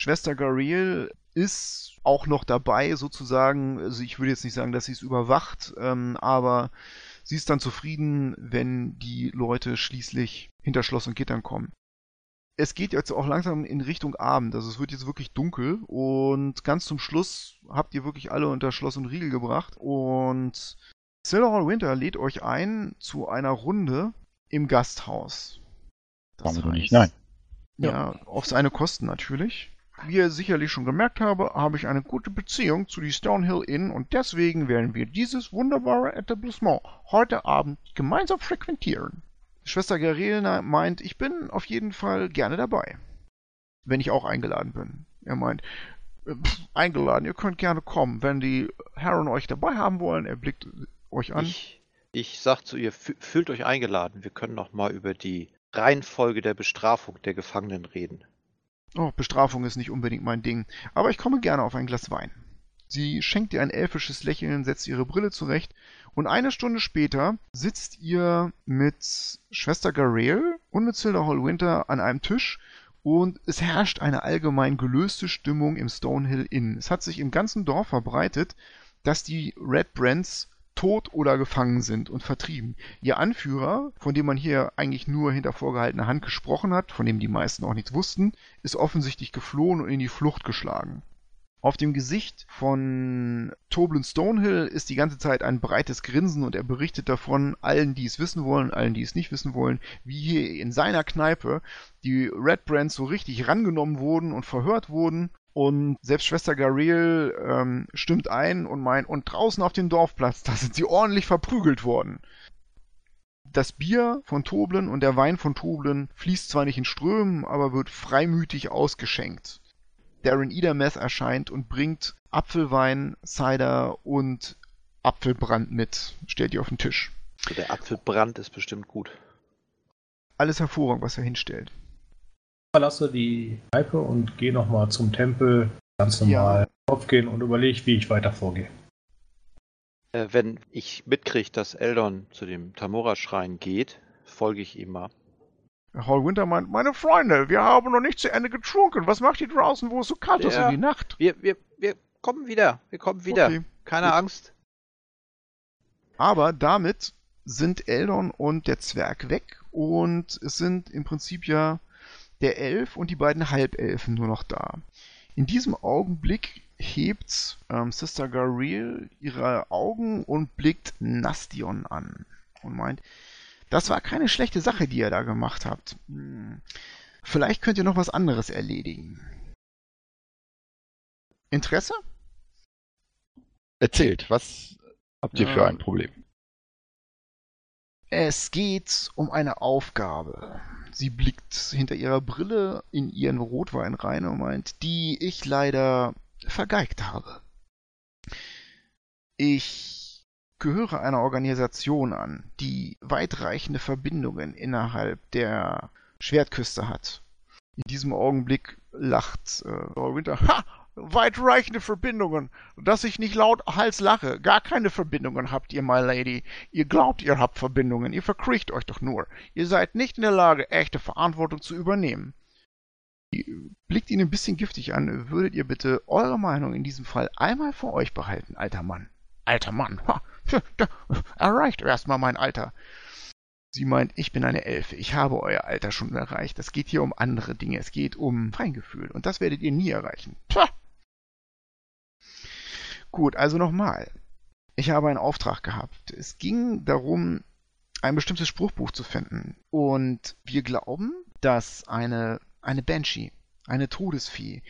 Schwester Gariel ist auch noch dabei, sozusagen. Also ich würde jetzt nicht sagen, dass sie es überwacht, ähm, aber sie ist dann zufrieden, wenn die Leute schließlich hinter Schloss und Gittern kommen. Es geht jetzt auch langsam in Richtung Abend, also es wird jetzt wirklich dunkel und ganz zum Schluss habt ihr wirklich alle unter Schloss und Riegel gebracht und Silverhall Winter lädt euch ein zu einer Runde im Gasthaus. Sagen wir doch nicht nein. Ja, auf seine Kosten natürlich. Wie ihr sicherlich schon gemerkt habe, habe ich eine gute Beziehung zu die Stonehill Inn und deswegen werden wir dieses wunderbare Etablissement heute Abend gemeinsam frequentieren. Schwester Garelna meint, ich bin auf jeden Fall gerne dabei. Wenn ich auch eingeladen bin. Er meint, äh, pff, eingeladen, ihr könnt gerne kommen. Wenn die Herren euch dabei haben wollen, er blickt euch an. Ich, ich sag zu ihr, fü- fühlt euch eingeladen. Wir können noch mal über die Reihenfolge der Bestrafung der Gefangenen reden. Oh, Bestrafung ist nicht unbedingt mein Ding, aber ich komme gerne auf ein Glas Wein. Sie schenkt ihr ein elfisches Lächeln, setzt ihre Brille zurecht und eine Stunde später sitzt ihr mit Schwester Garel und mit Silda Hall Winter an einem Tisch und es herrscht eine allgemein gelöste Stimmung im Stonehill Inn. Es hat sich im ganzen Dorf verbreitet, dass die Red Brands tot oder gefangen sind und vertrieben. Ihr Anführer, von dem man hier eigentlich nur hinter vorgehaltener Hand gesprochen hat, von dem die meisten auch nichts wussten, ist offensichtlich geflohen und in die Flucht geschlagen. Auf dem Gesicht von Toblin Stonehill ist die ganze Zeit ein breites Grinsen und er berichtet davon allen, die es wissen wollen, allen, die es nicht wissen wollen, wie hier in seiner Kneipe die Red Brands so richtig rangenommen wurden und verhört wurden. Und selbst Schwester Garel ähm, stimmt ein und meint, und draußen auf dem Dorfplatz, da sind sie ordentlich verprügelt worden. Das Bier von Toblen und der Wein von Toblen fließt zwar nicht in Strömen, aber wird freimütig ausgeschenkt. Darren Idermeth erscheint und bringt Apfelwein, Cider und Apfelbrand mit. Stellt ihr auf den Tisch. Der Apfelbrand ist bestimmt gut. Alles hervorragend, was er hinstellt. Ich verlasse die Kneipe und gehe nochmal zum Tempel, ganz Ja. normal aufgehen und überlege, wie ich weiter vorgehe. Äh, wenn ich mitkriege, dass Eldon zu dem Tamora-Schrein geht, folge ich ihm mal. Hall Winter meint, meine Freunde, wir haben noch nicht zu Ende getrunken. Was macht ihr draußen, wo es so kalt ist Ja. in die Nacht? Wir, wir, wir kommen wieder. Wir kommen wieder. Okay. Keine Gut. Angst. Aber damit sind Eldon und der Zwerg weg und es sind im Prinzip ja der Elf und die beiden Halbelfen nur noch da. In diesem Augenblick hebt ähm, Sister Gareel ihre Augen und blickt Nastion an und meint, das war keine schlechte Sache, die ihr da gemacht habt. Hm. Vielleicht könnt ihr noch was anderes erledigen. Interesse? Erzählt, was habt ihr Ja. für ein Problem? Es geht um eine Aufgabe. Sie blickt hinter ihrer Brille in ihren Rotwein rein und meint, die ich leider vergeigt habe. Ich gehöre einer Organisation an, die weitreichende Verbindungen innerhalb der Schwertküste hat. In diesem Augenblick lacht äh, Winter. Ha! Weitreichende Verbindungen. Dass ich nicht laut Hals lache. Gar keine Verbindungen habt ihr, my lady. Ihr glaubt, ihr habt Verbindungen. Ihr verkriecht euch doch nur. Ihr seid nicht in der Lage, echte Verantwortung zu übernehmen. Blickt ihn ein bisschen giftig an. Würdet ihr bitte eure Meinung in diesem Fall einmal vor euch behalten, alter Mann? Alter Mann. Ha, da erreicht erstmal mein Alter. Sie meint, ich bin eine Elfe. Ich habe euer Alter schon erreicht. Es geht hier um andere Dinge. Es geht um Feingefühl. Und das werdet ihr nie erreichen. Pah! Gut, also nochmal. Ich habe einen Auftrag gehabt. Es ging darum, ein bestimmtes Spruchbuch zu finden. Und wir glauben, dass eine, eine Banshee, eine Todesvieh,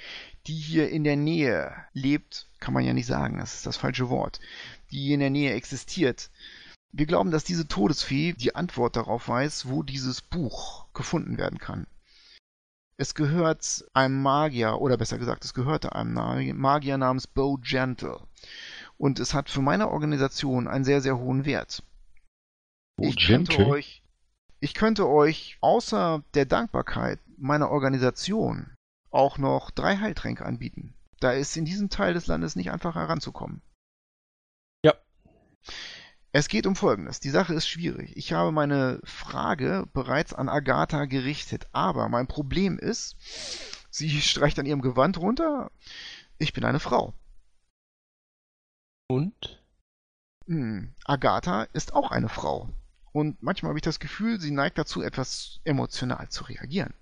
die hier in der Nähe lebt, kann man ja nicht sagen, das ist das falsche Wort, die hier in der Nähe existiert. Wir glauben, dass diese Todesfee die Antwort darauf weiß, wo dieses Buch gefunden werden kann. Es gehört einem Magier, oder besser gesagt, es gehörte einem Magier namens Bo Gentle. Und es hat für meine Organisation einen sehr, sehr hohen Wert. Bo ich könnte Gentle? euch, ich könnte euch außer der Dankbarkeit meiner Organisation auch noch drei Heiltränke anbieten. Da ist in diesem Teil des Landes nicht einfach heranzukommen. Ja. Es geht um Folgendes. Die Sache ist schwierig. Ich habe meine Frage bereits an Agatha gerichtet, aber mein Problem ist, sie streicht an ihrem Gewand runter. Ich bin eine Frau. Und? Hm, Agatha ist auch eine Frau. Und manchmal habe ich das Gefühl, sie neigt dazu, etwas emotional zu reagieren.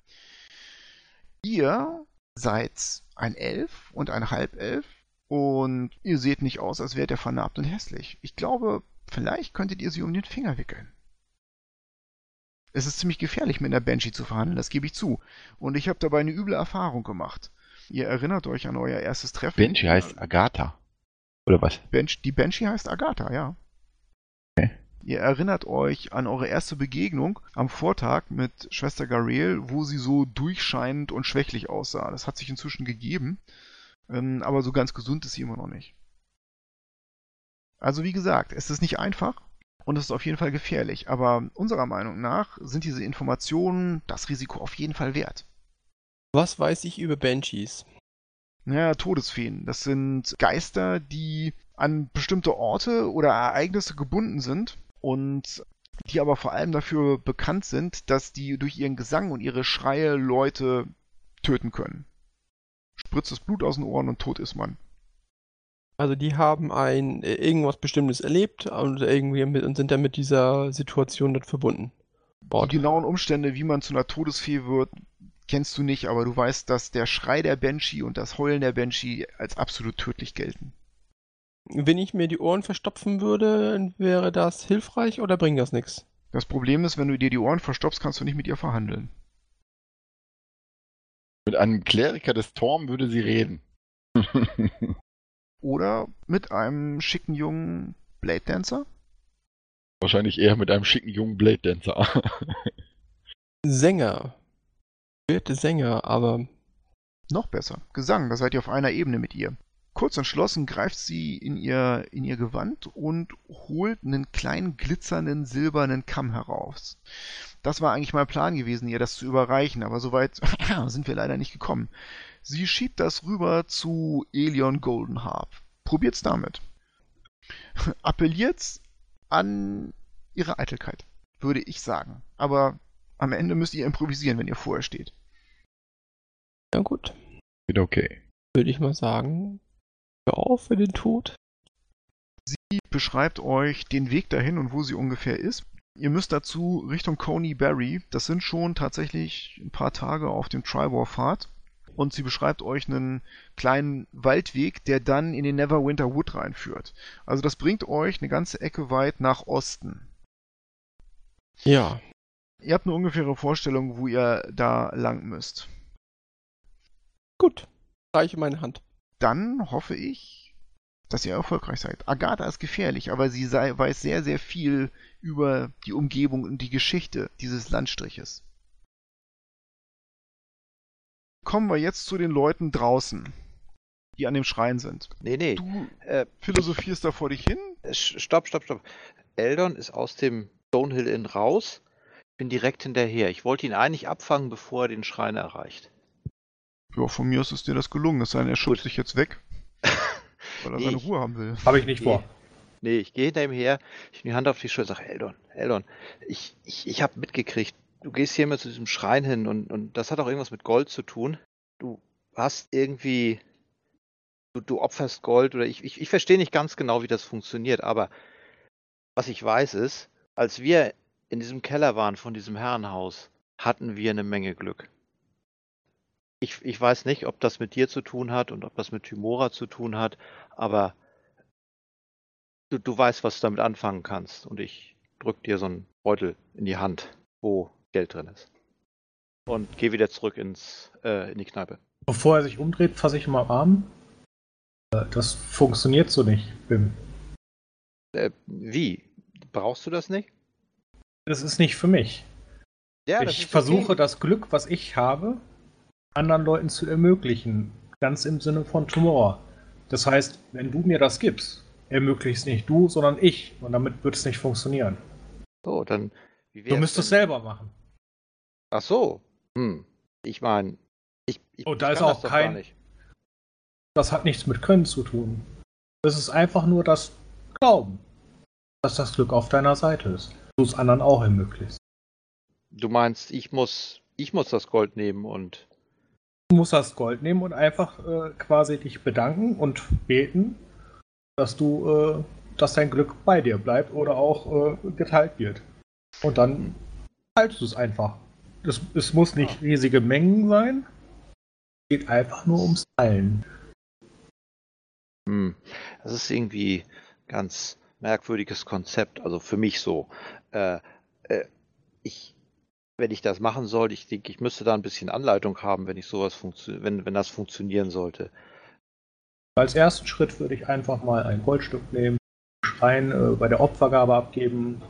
Ihr seid ein Elf und ein Halbelf und ihr seht nicht aus, als wärt ihr vernarbt und hässlich. Ich glaube, vielleicht könntet ihr sie um den Finger wickeln. Es ist ziemlich gefährlich, mit einer Banshee zu verhandeln, das gebe ich zu. Und ich habe dabei eine üble Erfahrung gemacht. Ihr erinnert euch an euer erstes Treffen. Banshee heißt Agatha. Oder was? Bench, die Banshee heißt Agatha, ja. Okay. Ihr erinnert euch an eure erste Begegnung am Vortag mit Schwester Gareel, wo sie so durchscheinend und schwächlich aussah. Das hat sich inzwischen gegeben, ähm, aber so ganz gesund ist sie immer noch nicht. Also wie gesagt, es ist nicht einfach und es ist auf jeden Fall gefährlich, aber unserer Meinung nach sind diese Informationen das Risiko auf jeden Fall wert. Was weiß ich über Banshees? Ja, Todesfeen. Das sind Geister, die an bestimmte Orte oder Ereignisse gebunden sind und die aber vor allem dafür bekannt sind, dass die durch ihren Gesang und ihre Schreie Leute töten können. Spritzt das Blut aus den Ohren und tot ist man. Also die haben ein äh, irgendwas Bestimmtes erlebt und irgendwie mit, und sind dann mit dieser Situation dort verbunden. Die Bord. genauen Umstände, wie man zu einer Todesfee wird, kennst du nicht, aber du weißt, dass der Schrei der Banshee und das Heulen der Banshee als absolut tödlich gelten. Wenn ich mir die Ohren verstopfen würde, wäre das hilfreich oder bringt das nichts? Das Problem ist, wenn du dir die Ohren verstopfst, kannst du nicht mit ihr verhandeln. Mit einem Kleriker des Torm würde sie reden. Oder mit einem schicken jungen Blade Dancer. Wahrscheinlich eher mit einem schicken jungen Blade Dancer. Sänger. Werte Sänger, aber Noch besser. Gesang, da seid ihr auf einer Ebene mit ihr. Kurz entschlossen greift sie in ihr, in ihr Gewand und holt einen kleinen glitzernden silbernen Kamm heraus. Das war eigentlich mein Plan gewesen, ihr das zu überreichen, aber soweit sind wir leider nicht gekommen. Sie schiebt das rüber zu Elion Goldenharp. Probiert's damit. Appelliert an ihre Eitelkeit, würde ich sagen. Aber am Ende müsst ihr improvisieren, wenn ihr vorher steht. ja gut. Geht okay. Würde ich mal sagen. Hör auf für den Tod. Sie beschreibt euch den Weg dahin und wo sie ungefähr ist. Ihr müsst dazu Richtung Coney Barry. Das sind schon tatsächlich ein paar Tage auf dem Tribor-Pfad. Und sie beschreibt euch einen kleinen Waldweg, der dann in den Neverwinter Wood reinführt. Also das bringt euch eine ganze Ecke weit nach Osten. Ja. Ihr habt eine ungefähre Vorstellung, wo ihr da lang müsst. Gut. Reiche meine Hand. Dann hoffe ich, dass ihr erfolgreich seid. Agatha ist gefährlich, aber sie sei, weiß sehr, sehr viel über die Umgebung und die Geschichte dieses Landstriches. Kommen wir jetzt zu den Leuten draußen, die an dem Schrein sind. Nee, nee. Du Äh, philosophierst da vor dich hin? äh, stopp, stopp, stopp. Eldon ist aus dem Stonehill Inn raus. Ich bin direkt hinterher. Ich wollte ihn eigentlich abfangen, bevor er den Schrein erreicht. Ja, von mir aus ist dir das gelungen. Es sei denn, er schubst dich jetzt weg, weil er Nee, seine Ruhe haben will. Habe ich nicht vor. Nee, ich gehe hinter ihm her, ich nehme die Hand auf die Schulter und sage, Eldon, Eldon, ich, ich, ich habe mitgekriegt, du gehst hier immer zu diesem Schrein hin und, und das hat auch irgendwas mit Gold zu tun. Du hast irgendwie, du, du opferst Gold oder ich, ich, ich verstehe nicht ganz genau, wie das funktioniert, aber was ich weiß ist, als wir in diesem Keller waren von diesem Herrenhaus, hatten wir eine Menge Glück. Ich, ich weiß nicht, ob das mit dir zu tun hat und ob das mit Tymora zu tun hat, aber du, du weißt, was du damit anfangen kannst. Und ich drück dir so einen Beutel in die Hand, wo Geld drin ist. Und geh wieder zurück ins, äh, in die Kneipe. Bevor er sich umdreht, fasse ich ihm am Arm. Äh, Das funktioniert so nicht, Bim. Äh, wie? Brauchst du das nicht? Das ist nicht für mich. Ja, das ich ist versuche okay. das Glück, was ich habe, anderen Leuten zu ermöglichen. Ganz im Sinne von Tomorrow. Das heißt, wenn du mir das gibst, ermöglicht es nicht du, sondern ich. Und damit wird es nicht funktionieren. So, dann. Du müsstest es selber machen. Ach so. Hm. Ich meine, ich, ich, Oh, da ich ist auch das kein-. Das hat nichts mit Können zu tun. Das ist einfach nur das Glauben, dass das Glück auf deiner Seite ist. Du es anderen auch ermöglichst. Du meinst, ich muss, ich muss das Gold nehmen und. Du musst das Gold nehmen und einfach äh, quasi dich bedanken und beten, dass du, äh, dass dein Glück bei dir bleibt oder auch äh, geteilt wird. Und dann teilst du es einfach. Es, es muss nicht riesige Mengen sein. Es geht einfach nur ums Teilen. Hm. Das ist irgendwie ganz merkwürdiges Konzept, also für mich so. Äh, äh, ich, wenn ich das machen sollte, ich denke, ich müsste da ein bisschen Anleitung haben, wenn ich sowas wenn, wenn das funktionieren sollte. Als ersten Schritt würde ich einfach mal ein Goldstück nehmen, Schrein äh, bei der Opfergabe abgeben.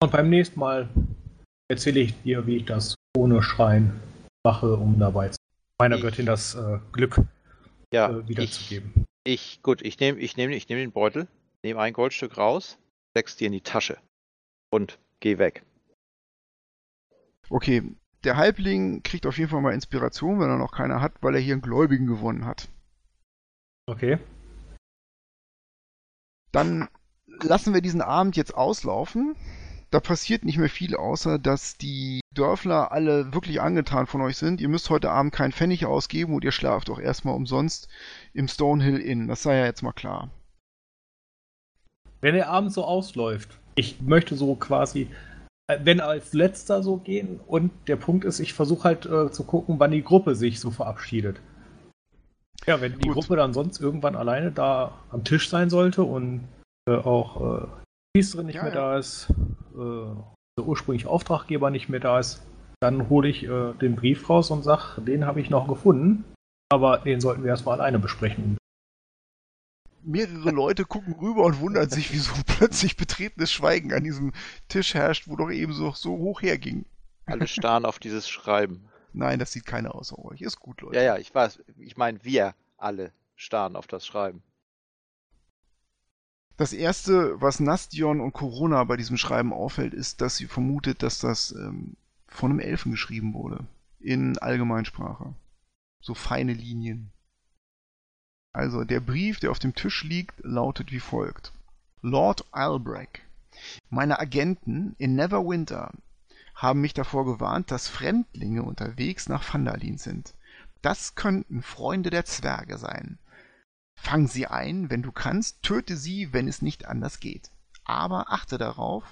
Und beim nächsten Mal erzähle ich dir, wie ich das ohne Schrein mache, um dabei zu meiner Ich- Göttin das äh, Glück Ja, äh, ich, wiederzugeben. ich, gut, ich nehme ich nehm, ich nehm den Beutel, nehme ein Goldstück raus, steck's dir in die Tasche und geh weg. Okay, der Halbling kriegt auf jeden Fall mal Inspiration, wenn er noch keine hat, weil er hier einen Gläubigen gewonnen hat. Okay. Dann lassen wir diesen Abend jetzt auslaufen. Da passiert nicht mehr viel, außer dass die Dörfler alle wirklich angetan von euch sind. Ihr müsst heute Abend keinen Pfennig ausgeben und ihr schlaft auch erstmal umsonst im Stonehill Inn. Das sei ja jetzt mal klar. Wenn der Abend so ausläuft, ich möchte so quasi, äh, wenn als letzter so gehen und der Punkt ist, ich versuche halt äh, zu gucken, wann die Gruppe sich so verabschiedet. Ja, wenn die Gut. Gruppe dann sonst irgendwann alleine da am Tisch sein sollte und äh, auch äh, die Priesterin nicht Ja, mehr ja. da ist, der ursprüngliche Auftraggeber nicht mehr da ist, dann hole ich äh, den Brief raus und sag, den habe ich noch gefunden, aber den sollten wir erstmal alleine besprechen. Mehrere Leute gucken rüber und wundern sich, wieso plötzlich betretenes Schweigen an diesem Tisch herrscht, wo doch eben so, so hoch herging. Alle starren auf dieses Schreiben. Nein, das sieht keiner außer euch. Ist gut, Leute. Ja, ja, ich weiß. Ich meine, wir alle starren auf das Schreiben. Das erste, was Nastion und Corona bei diesem Schreiben auffällt, ist, dass sie vermutet, dass das ähm, von einem Elfen geschrieben wurde. In Allgemeinsprache. So feine Linien. Also, der Brief, der auf dem Tisch liegt, lautet wie folgt. Lord Albrecht, meine Agenten in Neverwinter haben mich davor gewarnt, dass Fremdlinge unterwegs nach Phandalin sind. Das könnten Freunde der Zwerge sein. Fang sie ein, wenn du kannst, töte sie, wenn es nicht anders geht. Aber achte darauf,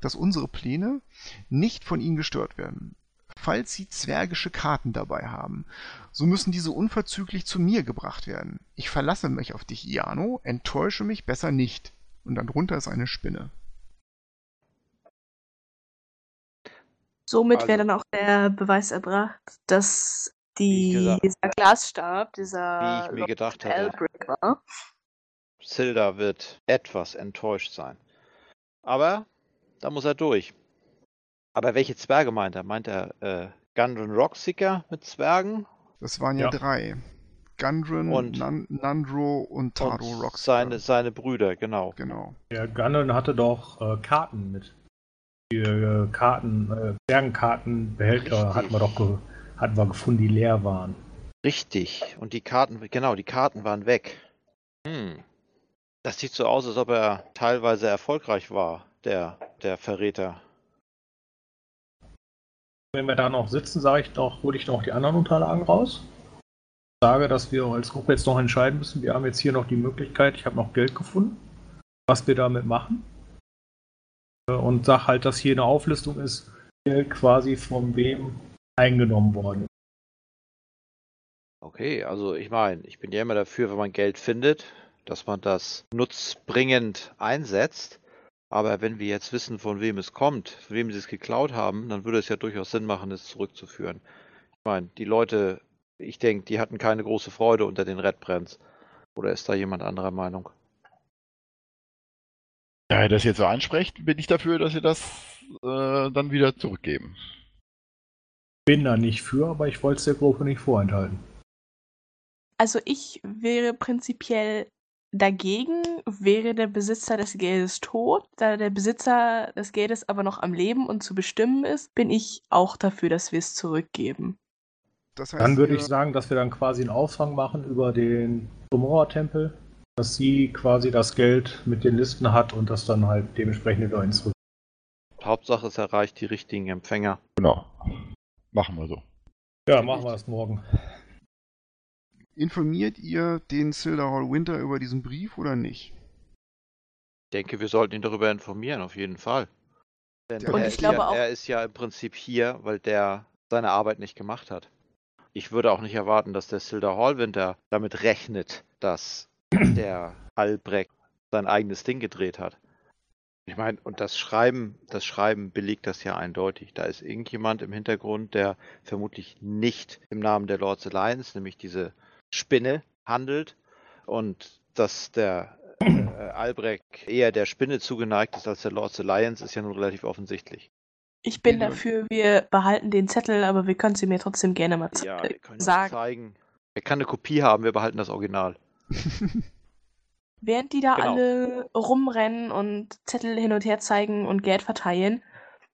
dass unsere Pläne nicht von ihnen gestört werden. falls Sie zwergische Karten dabei haben. So müssen diese unverzüglich zu mir gebracht werden. Ich verlasse mich auf dich, Iano, enttäusche mich besser nicht. Und dann drunter ist eine Spinne. Somit Also- wäre dann auch der Beweis erbracht, dass die, gesagt- dieser Glasstab, Wie dieser ich mir Lord gedacht hatte, Albrick war. Silda wird etwas enttäuscht sein. Aber da muss er durch. Aber welche Zwerge meint er? Meint er äh, Gundren Rockseeker mit Zwergen Das waren ja, Ja. drei. Gundren, Und- Nan Nandro und Taro und Rockstar. seine, seine Brüder, genau. Genau. Der Gundren hatte doch äh, Karten mit. Die äh, Karten, äh, Zwergenkartenbehälter hatten wir doch ge hatten wir gefunden, die leer waren. Richtig. Und die Karten, genau, die Karten waren weg. Hm. Das sieht so aus, als ob er teilweise erfolgreich war, der, der Verräter. Wenn wir da noch sitzen, sage ich doch, hole ich noch die anderen Unterlagen raus. Sage, dass wir als Gruppe jetzt noch entscheiden müssen. Wir haben jetzt hier noch die Möglichkeit, ich habe noch Geld gefunden, was wir damit machen. Äh, Und sag halt, dass hier eine Auflistung ist, Geld quasi von wem eingenommen worden ist. Okay, also ich meine, ich bin ja immer dafür, wenn man Geld findet, dass man das nutzbringend einsetzt. Aber wenn wir jetzt wissen, von wem es kommt, von wem sie es geklaut haben, dann würde es ja durchaus Sinn machen, es zurückzuführen. Ich meine, die Leute, ich denke, die hatten keine große Freude unter den Red Brands. Oder ist da jemand anderer Meinung? Da ihr das jetzt so ansprecht, bin ich dafür, dass ihr das äh, dann wieder zurückgeben. Bin da nicht für, aber ich wollte es der Gruppe nicht vorenthalten. Also ich wäre prinzipiell dagegen, wäre der Besitzer des Geldes tot. Da der Besitzer des Geldes aber noch am Leben und zu bestimmen ist, bin ich auch dafür, dass wir es zurückgeben. Das heißt, Dann würde ich sagen, dass wir dann quasi einen Aushang machen über den Gomorra-Tempel, dass sie quasi das Geld mit den Listen hat und das dann halt dementsprechend wieder ins Rücken. Hauptsache, es erreicht die richtigen Empfänger. Genau. Machen wir so. Ja, machen wir das morgen. informiert ihr den Silderhall Winter über diesen Brief oder nicht? Ich denke, wir sollten ihn darüber informieren, auf jeden Fall. Denn Und er, ich ist glaube ja, auch- er ist ja im Prinzip hier, weil der seine Arbeit nicht gemacht hat. Ich würde auch nicht erwarten, dass der Silder Hallwinter damit rechnet, dass der Albrecht sein eigenes Ding gedreht hat. Ich meine, und das Schreiben, das Schreiben belegt das ja eindeutig. Da ist irgendjemand im Hintergrund, der vermutlich nicht im Namen der Lords Alliance, nämlich diese Spinne, handelt. Und dass der äh, Albrecht eher der Spinne zugeneigt ist als der Lords Alliance, ist ja nun relativ offensichtlich. Ich bin dafür, wir behalten den Zettel, aber wir können sie mir trotzdem gerne mal Ja, wir können sagen. zeigen. Er kann eine Kopie haben, wir behalten das Original. Während die da Genau. alle rumrennen und Zettel hin und her zeigen und Geld verteilen,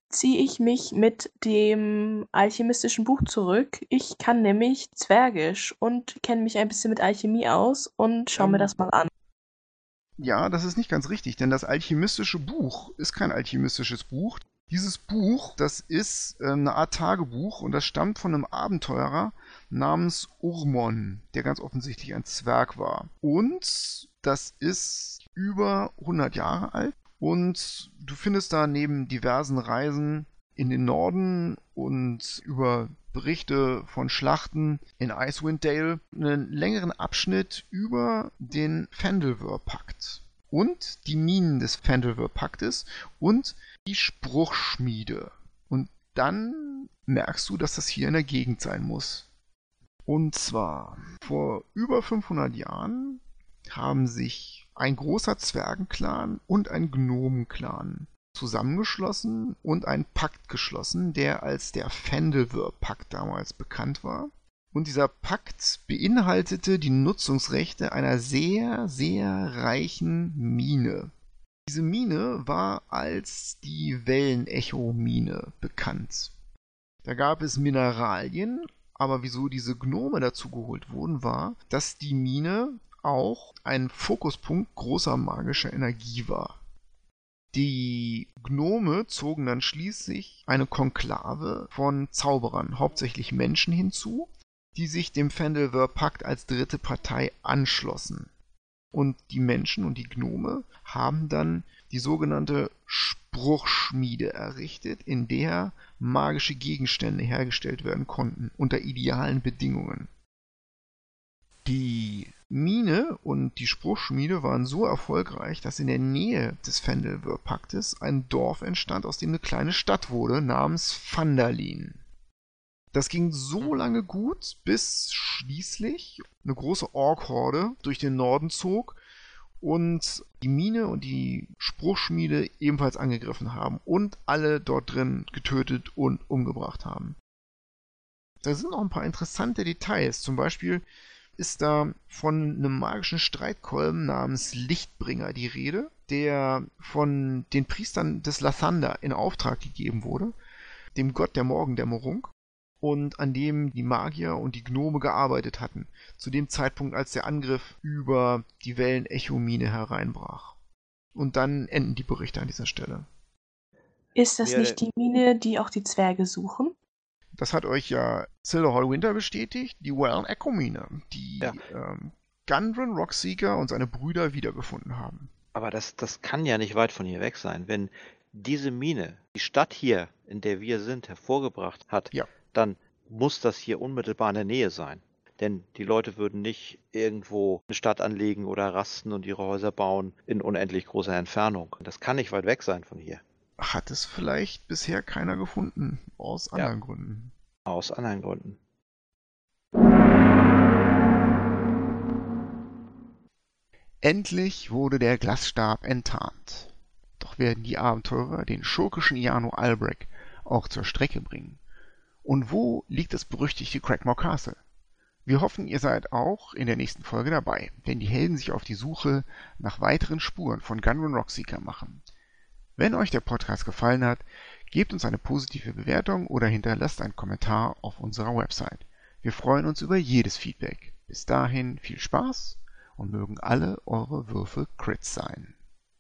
ziehe ich mich mit dem alchemistischen Buch zurück. Ich kann nämlich Zwergisch und kenne mich ein bisschen mit Alchemie aus und schaue mir Ähm, das mal an. Ja, das ist nicht ganz richtig, denn das alchemistische Buch ist kein alchemistisches Buch. Dieses Buch, das ist äh, eine Art Tagebuch und das stammt von einem Abenteurer namens Urmon, der ganz offensichtlich ein Zwerg war. Und das ist über 100 Jahre alt und du findest da neben diversen Reisen in den Norden und über Berichte von Schlachten in Icewind Dale einen längeren Abschnitt über den Fandelver-Pakt und die Minen des Fandelver-Paktes und die Spruchschmiede. Und dann merkst du, dass das hier in der Gegend sein muss. Und zwar vor über 500 Jahren haben sich ein großer Zwergenclan und ein Gnomenclan zusammengeschlossen und einen Pakt geschlossen, der als der Fandelver-Pakt damals bekannt war. Und dieser Pakt beinhaltete die Nutzungsrechte einer sehr, sehr reichen Mine. Diese Mine war als die Wellenecho-Mine bekannt. Da gab es Mineralien, aber wieso diese Gnome dazugeholt wurden, war, dass die Mine auch ein Fokuspunkt großer magischer Energie war. Die Gnome zogen dann schließlich eine Konklave von Zauberern, hauptsächlich Menschen, hinzu, die sich dem Fandelver Pakt als dritte Partei anschlossen. Und die Menschen und die Gnome haben dann die sogenannte Spruchschmiede errichtet, in der magische Gegenstände hergestellt werden konnten unter idealen Bedingungen. Die Mine und die Spruchschmiede waren so erfolgreich, dass in der Nähe des Fendelwör-Paktes ein Dorf entstand, aus dem eine kleine Stadt wurde, namens Phandalin. Das ging so lange gut, bis schließlich eine große Ork-Horde durch den Norden zog und die Mine und die Spruchschmiede ebenfalls angegriffen haben und alle dort drin getötet und umgebracht haben. Da sind noch ein paar interessante Details. Zum Beispiel ist da von einem magischen Streitkolben namens Lichtbringer die Rede, der von den Priestern des Lathander in Auftrag gegeben wurde, dem Gott der Morgendämmerung, und an dem die Magier und die Gnome gearbeitet hatten, zu dem Zeitpunkt, als der Angriff über die Wellen-Echo-Mine hereinbrach. Und dann enden die Berichte an dieser Stelle. Ist das Ja, nicht die Mine, die auch die Zwerge suchen? Das hat euch ja Silverhall Winter bestätigt, die Well Echo Mine, die Ja. ähm, Gundren Rockseeker und seine Brüder wiedergefunden haben. Aber das, das kann ja nicht weit von hier weg sein. Wenn diese Mine die Stadt hier, in der wir sind, hervorgebracht hat, Ja. Dann muss das hier unmittelbar in der Nähe sein. Denn die Leute würden nicht irgendwo eine Stadt anlegen oder rasten und ihre Häuser bauen in unendlich großer Entfernung. Das kann nicht weit weg sein von hier. Hat es vielleicht bisher keiner gefunden, aus Ja. anderen Gründen. Aus anderen Gründen. Endlich wurde der Glasstab enttarnt. Doch werden die Abenteurer den schurkischen Iano Albrecht auch zur Strecke bringen. Und wo liegt das berüchtigte Crackmore Castle? Wir hoffen, ihr seid auch in der nächsten Folge dabei, wenn die Helden sich auf die Suche nach weiteren Spuren von Gunrun Rockseeker machen. Wenn euch der Podcast gefallen hat, gebt uns eine positive Bewertung oder hinterlasst einen Kommentar auf unserer Website. Wir freuen uns über jedes Feedback. Bis dahin viel Spaß und mögen alle eure Würfe Crits sein.